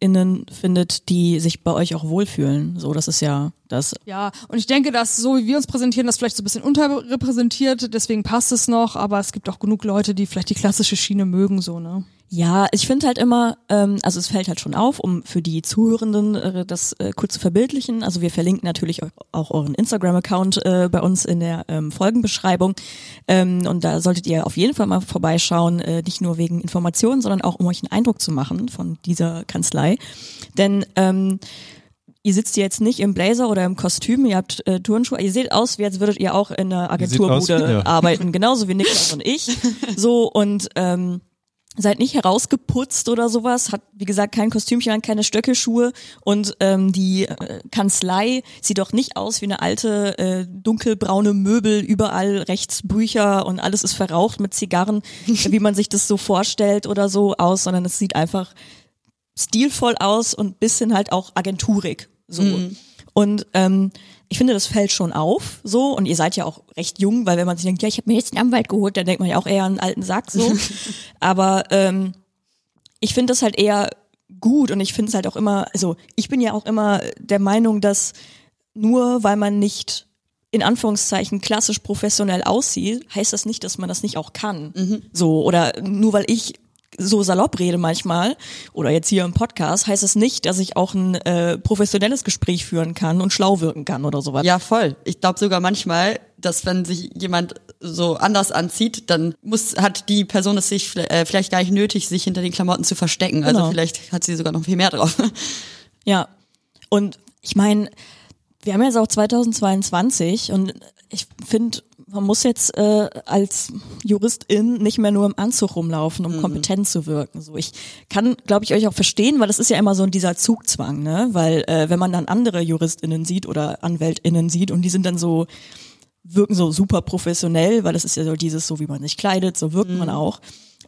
MandantInnen findet, die sich bei euch auch wohlfühlen. So, das ist ja das. Ja, und ich denke, dass so wie wir uns präsentieren, das vielleicht so ein bisschen unterrepräsentiert, deswegen passt es noch, aber es gibt auch genug Leute, die vielleicht die klassische Schiene mögen, so, ne? Ja, ich finde halt immer, ähm, also es fällt halt schon auf, um für die Zuhörenden äh, das äh, kurz zu verbildlichen. Also wir verlinken natürlich auch euren Instagram-Account äh, bei uns in der ähm, Folgenbeschreibung. Ähm, und da solltet ihr auf jeden Fall mal vorbeischauen, äh, nicht nur wegen Informationen, sondern auch um euch einen Eindruck zu machen von dieser Kanzlei. Denn ähm, Ihr sitzt jetzt nicht im Blazer oder im Kostüm, ihr habt äh, Turnschuhe, ihr seht aus, wie als würdet ihr auch in einer aus, Agenturbude ja. arbeiten, genauso wie Niklas und ich. <laughs> So und ähm, seid nicht herausgeputzt oder sowas, hat wie gesagt kein Kostümchen an, keine Stöckelschuhe. Und ähm, die äh, Kanzlei sieht doch nicht aus wie eine alte äh, dunkelbraune Möbel, überall rechts Bücher und alles ist verraucht mit Zigarren, <laughs> wie man sich das so vorstellt oder so aus, sondern es sieht einfach stilvoll aus und bisschen halt auch agenturig so. Und ähm, ich finde, das fällt schon auf, so. Und ihr seid ja auch recht jung, weil wenn man sich denkt, ja, ich habe mir jetzt einen Anwalt geholt, dann denkt man ja auch eher an einen alten Sack, so. <laughs> Aber ähm, ich finde das halt eher gut und ich finde es halt auch immer, also ich bin ja auch immer der Meinung, dass nur weil man nicht in Anführungszeichen klassisch professionell aussieht, heißt das nicht, dass man das nicht auch kann. So, oder nur weil ich so salopp rede manchmal oder jetzt hier im Podcast, heißt es nicht, dass ich auch ein äh, professionelles Gespräch führen kann und schlau wirken kann oder sowas. Ja, voll. Ich glaube sogar manchmal, dass wenn sich jemand so anders anzieht, dann muss hat die Person es sich vielleicht, äh, vielleicht gar nicht nötig, sich hinter den Klamotten zu verstecken. Also Genau. vielleicht hat sie sogar noch viel mehr drauf. <laughs> Ja. Und ich meine, wir haben jetzt auch 2022 und ich finde, man muss jetzt äh, als Juristin nicht mehr nur im Anzug rumlaufen, um kompetent zu wirken. So, ich kann, glaube ich, euch auch verstehen, weil es ist ja immer so dieser Zugzwang, ne? Weil äh, wenn man dann andere JuristInnen sieht oder AnwältInnen sieht und die sind dann so wirken so super professionell, weil das ist ja so dieses, so wie man sich kleidet, so wirkt man auch.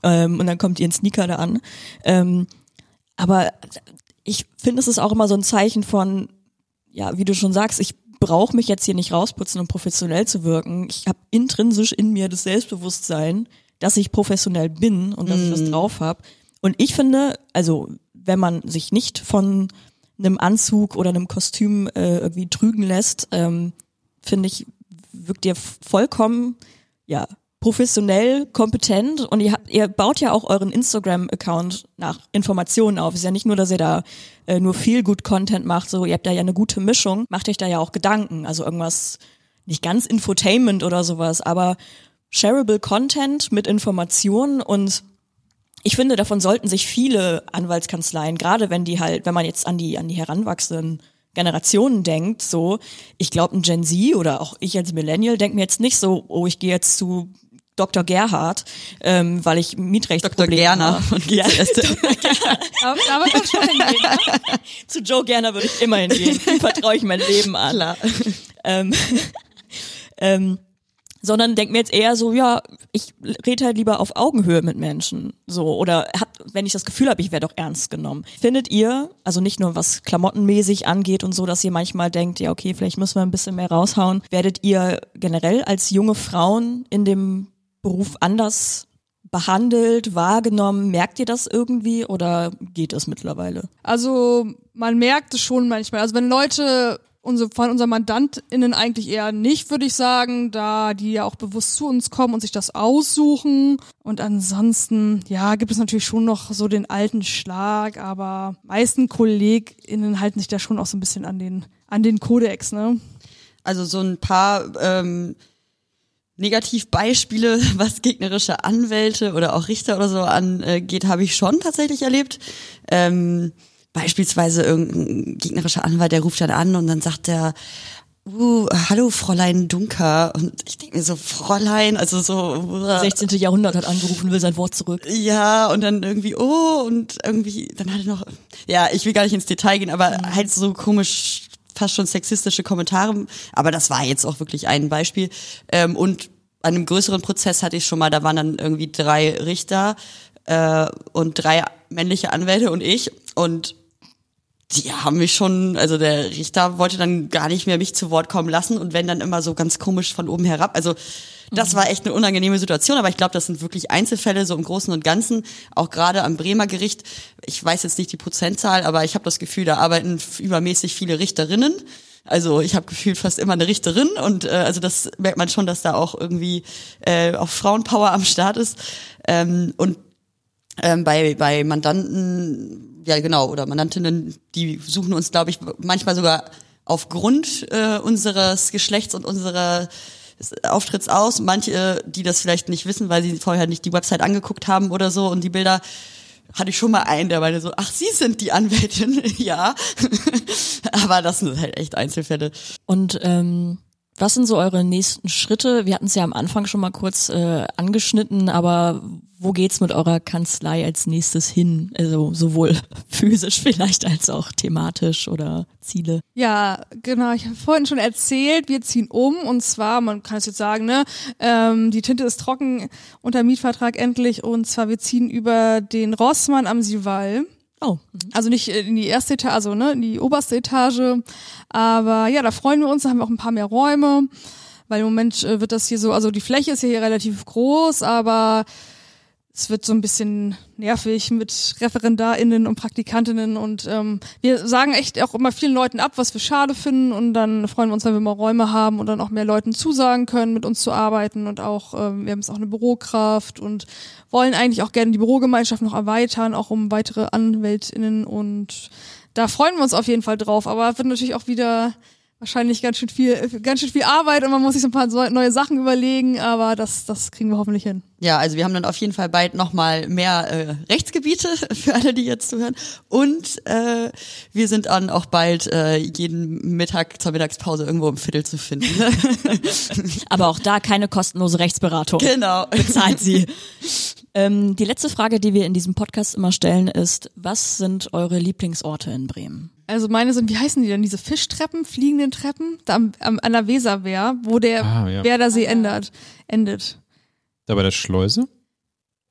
Ähm, und dann kommt ihr in Sneaker da an. Ähm, aber ich finde, es ist auch immer so ein Zeichen von, ja, wie du schon sagst, ich brauche mich jetzt hier nicht rausputzen, um professionell zu wirken. Ich habe intrinsisch in mir das Selbstbewusstsein, dass ich professionell bin und dass ich das drauf habe. Und ich finde, also wenn man sich nicht von einem Anzug oder einem Kostüm äh, irgendwie trügen lässt, ähm, finde ich, wirkt ihr vollkommen, ja, professionell, kompetent und ihr, habt, ihr baut ja auch euren Instagram-Account nach Informationen auf. Ist ja nicht nur, dass ihr da äh, nur viel gut Content macht, so ihr habt da ja eine gute Mischung, macht euch da ja auch Gedanken, also irgendwas nicht ganz Infotainment oder sowas, aber shareable Content mit Informationen und ich finde, davon sollten sich viele Anwaltskanzleien, gerade wenn die halt, wenn man jetzt an die, an die heranwachsenden Generationen denkt, so, ich glaube, ein Gen Z oder auch ich als Millennial denke mir jetzt nicht so, oh, ich gehe jetzt zu Dr. Gerhard, ähm, weil ich Mietrecht Dr. Gerner <laughs> und ja, <laughs> Aber da wird man schon hingehen. ne? <laughs> zu Joe Gerner würde ich immer hingehen. Ihm vertraue ich mein Leben an. Klar. Ähm, ähm, sondern denk mir jetzt eher so, ja, ich rede halt lieber auf Augenhöhe mit Menschen. So, oder hab, wenn ich das Gefühl habe, ich werde doch ernst genommen. Findet ihr, also nicht nur was klamottenmäßig angeht und so, dass ihr manchmal denkt, ja, okay, vielleicht müssen wir ein bisschen mehr raushauen, werdet ihr generell als junge Frauen in dem Beruf anders behandelt, wahrgenommen? Merkt ihr das irgendwie oder geht das mittlerweile? Also man merkt es schon manchmal. Also wenn Leute unsere, von unseren MandantInnen eigentlich eher nicht, würde ich sagen, da die ja auch bewusst zu uns kommen und sich das aussuchen. Und ansonsten, ja, gibt es natürlich schon noch so den alten Schlag, aber meisten KollegInnen halten sich da schon auch so ein bisschen an den, an den Kodex, ne? Also so ein paar ähm, Negativbeispiele, <laughs> was gegnerische Anwälte oder auch Richter oder so angeht, habe ich schon tatsächlich erlebt. Ähm, beispielsweise irgendein gegnerischer Anwalt, der ruft dann an und dann sagt er, uh, hallo Fräulein Dunker. Und ich denke mir so, Fräulein, also so, uh, 16. Jahrhundert hat angerufen, will sein Wort zurück. ja, und dann irgendwie, oh, und irgendwie, dann hat er noch, ja, ich will gar nicht ins Detail gehen, aber halt so komisch, fast schon sexistische Kommentare. Aber das war jetzt auch wirklich ein Beispiel. Ähm, und an einem größeren Prozess hatte ich schon mal, da waren dann irgendwie drei Richter äh, und drei männliche Anwälte und ich. Und die haben mich schon, also der Richter wollte dann gar nicht mehr mich zu Wort kommen lassen und wenn dann immer so ganz komisch von oben herab. Also das war echt eine unangenehme Situation, aber ich glaube, das sind wirklich Einzelfälle, so im Großen und Ganzen, auch gerade am Bremer Gericht. Ich weiß jetzt nicht die Prozentzahl, aber ich habe das Gefühl, da arbeiten übermäßig viele Richterinnen. Also ich habe gefühlt fast immer eine Richterin und äh, also das merkt man schon, dass da auch irgendwie äh, auch Frauenpower am Start ist. Ähm, und ähm, bei, bei Mandanten, ja genau, oder Mandantinnen, die suchen uns, glaube ich, manchmal sogar aufgrund äh, unseres Geschlechts und unserer Auftritts aus. Manche, die das vielleicht nicht wissen, weil sie vorher nicht die Website angeguckt haben oder so und die Bilder hatte ich schon mal einen, der meinte so, ach, Sie sind die Anwältin, <laughs> ja. <laughs> Aber das sind halt echt Einzelfälle. Und ähm, was sind so eure nächsten Schritte? Wir hatten es ja am Anfang schon mal kurz äh, angeschnitten, aber wo geht's mit eurer Kanzlei als nächstes hin? Also sowohl <laughs> physisch vielleicht als auch thematisch oder Ziele. Ja, genau. Ich habe vorhin schon erzählt, wir ziehen um und zwar, man kann es jetzt sagen, ne, ähm, die Tinte ist trocken unter Mietvertrag endlich und zwar wir ziehen über den Rossmann am Sival. Oh, Also nicht in die erste Etage, also ne, in die oberste Etage. Aber ja, da freuen wir uns, da haben wir auch ein paar mehr Räume. Weil im Moment äh, wird das hier so, also die Fläche ist hier relativ groß, aber es wird so ein bisschen nervig mit ReferendarInnen und Praktikantinnen und ähm, wir sagen echt auch immer vielen Leuten ab, was wir schade finden und dann freuen wir uns, wenn wir mal Räume haben und dann auch mehr Leuten zusagen können, mit uns zu arbeiten und auch, ähm, wir haben jetzt auch eine Bürokraft und wollen eigentlich auch gerne die Bürogemeinschaft noch erweitern, auch um weitere AnwältInnen und da freuen wir uns auf jeden Fall drauf, aber wird natürlich auch wieder wahrscheinlich ganz schön viel, ganz schön viel Arbeit und man muss sich so ein paar neue Sachen überlegen, aber das, das kriegen wir hoffentlich hin. Ja, also wir haben dann auf jeden Fall bald nochmal mehr äh, Rechtsgebiete <laughs> für alle, die jetzt zuhören. Und äh, wir sind dann auch bald äh, jeden Mittag zur Mittagspause irgendwo im Viertel zu finden. <laughs> aber auch da keine kostenlose Rechtsberatung. genau. Bezahlt sie. <laughs> ähm, die letzte Frage, die wir in diesem Podcast immer stellen, ist, was sind eure Lieblingsorte in Bremen? Also meine sind, wie heißen die denn, diese Fischtreppen, fliegenden Treppen, da am, am, an der Weserwehr, wo der Ah, ja. Werdersee endet, endet. Da bei der Schleuse?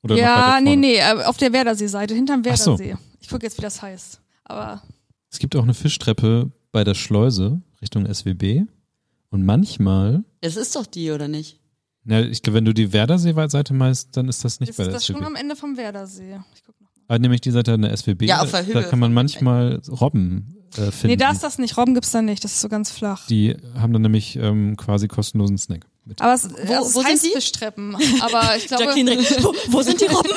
Oder ja, nee, nee, äh, auf der Werderseeseite, hinterm Ach so. Werdersee. Ich gucke jetzt, wie das heißt. Aber Es gibt auch eine Fischtreppe bei der Schleuse Richtung SWB. Und manchmal, Es ist doch die, oder nicht? na, ich glaube, wenn du die Werdersee-Seite meinst, dann ist das nicht ist bei der das schon SWB. am Ende vom Werdersee? Ich guck. Ah, nämlich die Seite an der SWB. Ja, auf da, der da Höhe kann man manchmal Robben äh, finden. Nee, da ist das nicht. Robben gibt's da nicht. Das ist so ganz flach. Die haben dann nämlich ähm, quasi kostenlosen Snack. Mit. Aber es, wo, also es wo sind die? Fischtreppen. Aber ich <laughs> glaube, wo, wo sind die Robben? <laughs>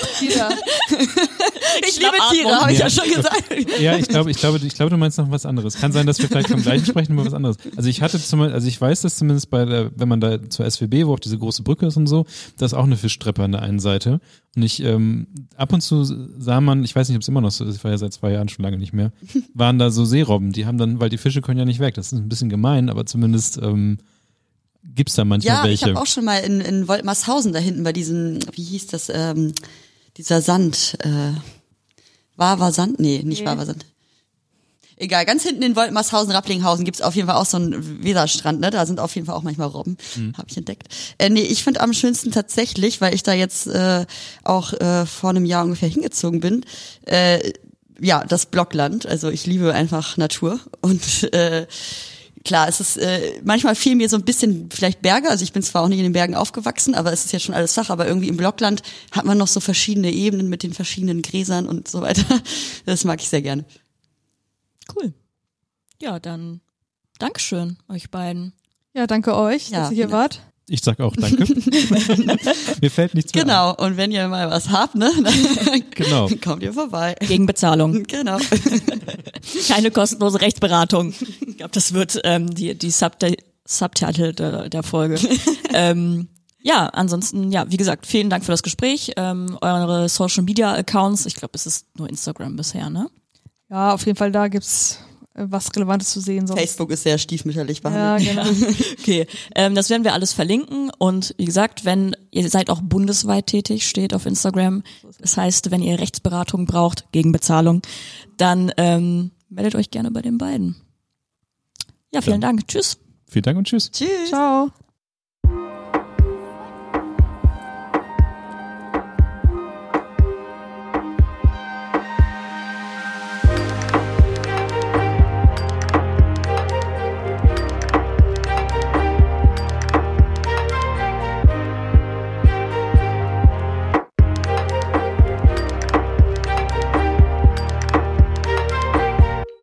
<laughs> Ich liebe Tiere, habe ich ja schon gesagt. Ja, ich glaube, ich glaube, ich glaube, du meinst noch was anderes. Kann sein, dass wir vielleicht vom gleichen sprechen, aber was anderes. Also ich hatte zum also ich weiß das zumindest bei der, wenn man da zur SWB, wo auch diese große Brücke ist und so, da ist auch eine Fischtreppe an der einen Seite. Und ich, ähm, ab und zu sah man, ich weiß nicht, ob es immer noch so ist, ich war ja seit zwei Jahren schon lange nicht mehr, waren da so Seerobben, die haben dann, weil die Fische können ja nicht weg. Das ist ein bisschen gemein, aber zumindest ähm, gibt's da manchmal Ja, ich welche. habe auch schon mal in, in Woltmarshausen da hinten bei diesem, wie hieß das, ähm, dieser Sand, äh, Wawa Sand? Nee, nicht Nee. Wawa Sand. Egal, ganz hinten in Woltmarshausen, Rapplinghausen gibt's auf jeden Fall auch so einen Weserstrand, ne? Da sind auf jeden Fall auch manchmal Robben, Mhm. habe ich entdeckt. Äh, nee, ich finde am schönsten tatsächlich, weil ich da jetzt äh, auch äh, vor einem Jahr ungefähr hingezogen bin, äh, ja, das Blockland. Also ich liebe einfach Natur und äh, klar, es ist äh, manchmal fehlen mir so ein bisschen vielleicht Berge. Also ich bin zwar auch nicht in den Bergen aufgewachsen, aber es ist ja schon alles Sache. Aber irgendwie im Blockland hat man noch so verschiedene Ebenen mit den verschiedenen Gräsern und so weiter. <laughs> Das mag ich sehr gerne. Cool. Ja, dann Dankeschön euch beiden. Ja, danke euch, Ja, dass ihr hier wart. Ich sag auch danke. <laughs> Mir fällt nichts mehr Genau. Und wenn ihr mal was habt, ne, dann <laughs> Genau. <laughs> kommt ihr vorbei. Gegen Bezahlung. Genau. Keine kostenlose Rechtsberatung. Ich glaube, das wird ähm, die, die Subti Subtitle der, der Folge. ähm, ja, ansonsten, ja, wie gesagt, vielen Dank für das Gespräch. Ähm, eure Social Media Accounts, ich glaube, es ist nur Instagram bisher, ne? Ja, auf jeden Fall, da gibt's was Relevantes zu sehen. Sonst. Facebook ist sehr stiefmütterlich Ja, behandelt. genau. <laughs> Okay, ähm, das werden wir alles verlinken und wie gesagt, wenn ihr seid auch bundesweit tätig, steht auf Instagram. Das heißt, wenn ihr Rechtsberatung braucht gegen Bezahlung, dann ähm, meldet euch gerne bei den beiden. Ja, vielen Dank. Tschüss. Vielen Dank und tschüss. Tschüss. Ciao.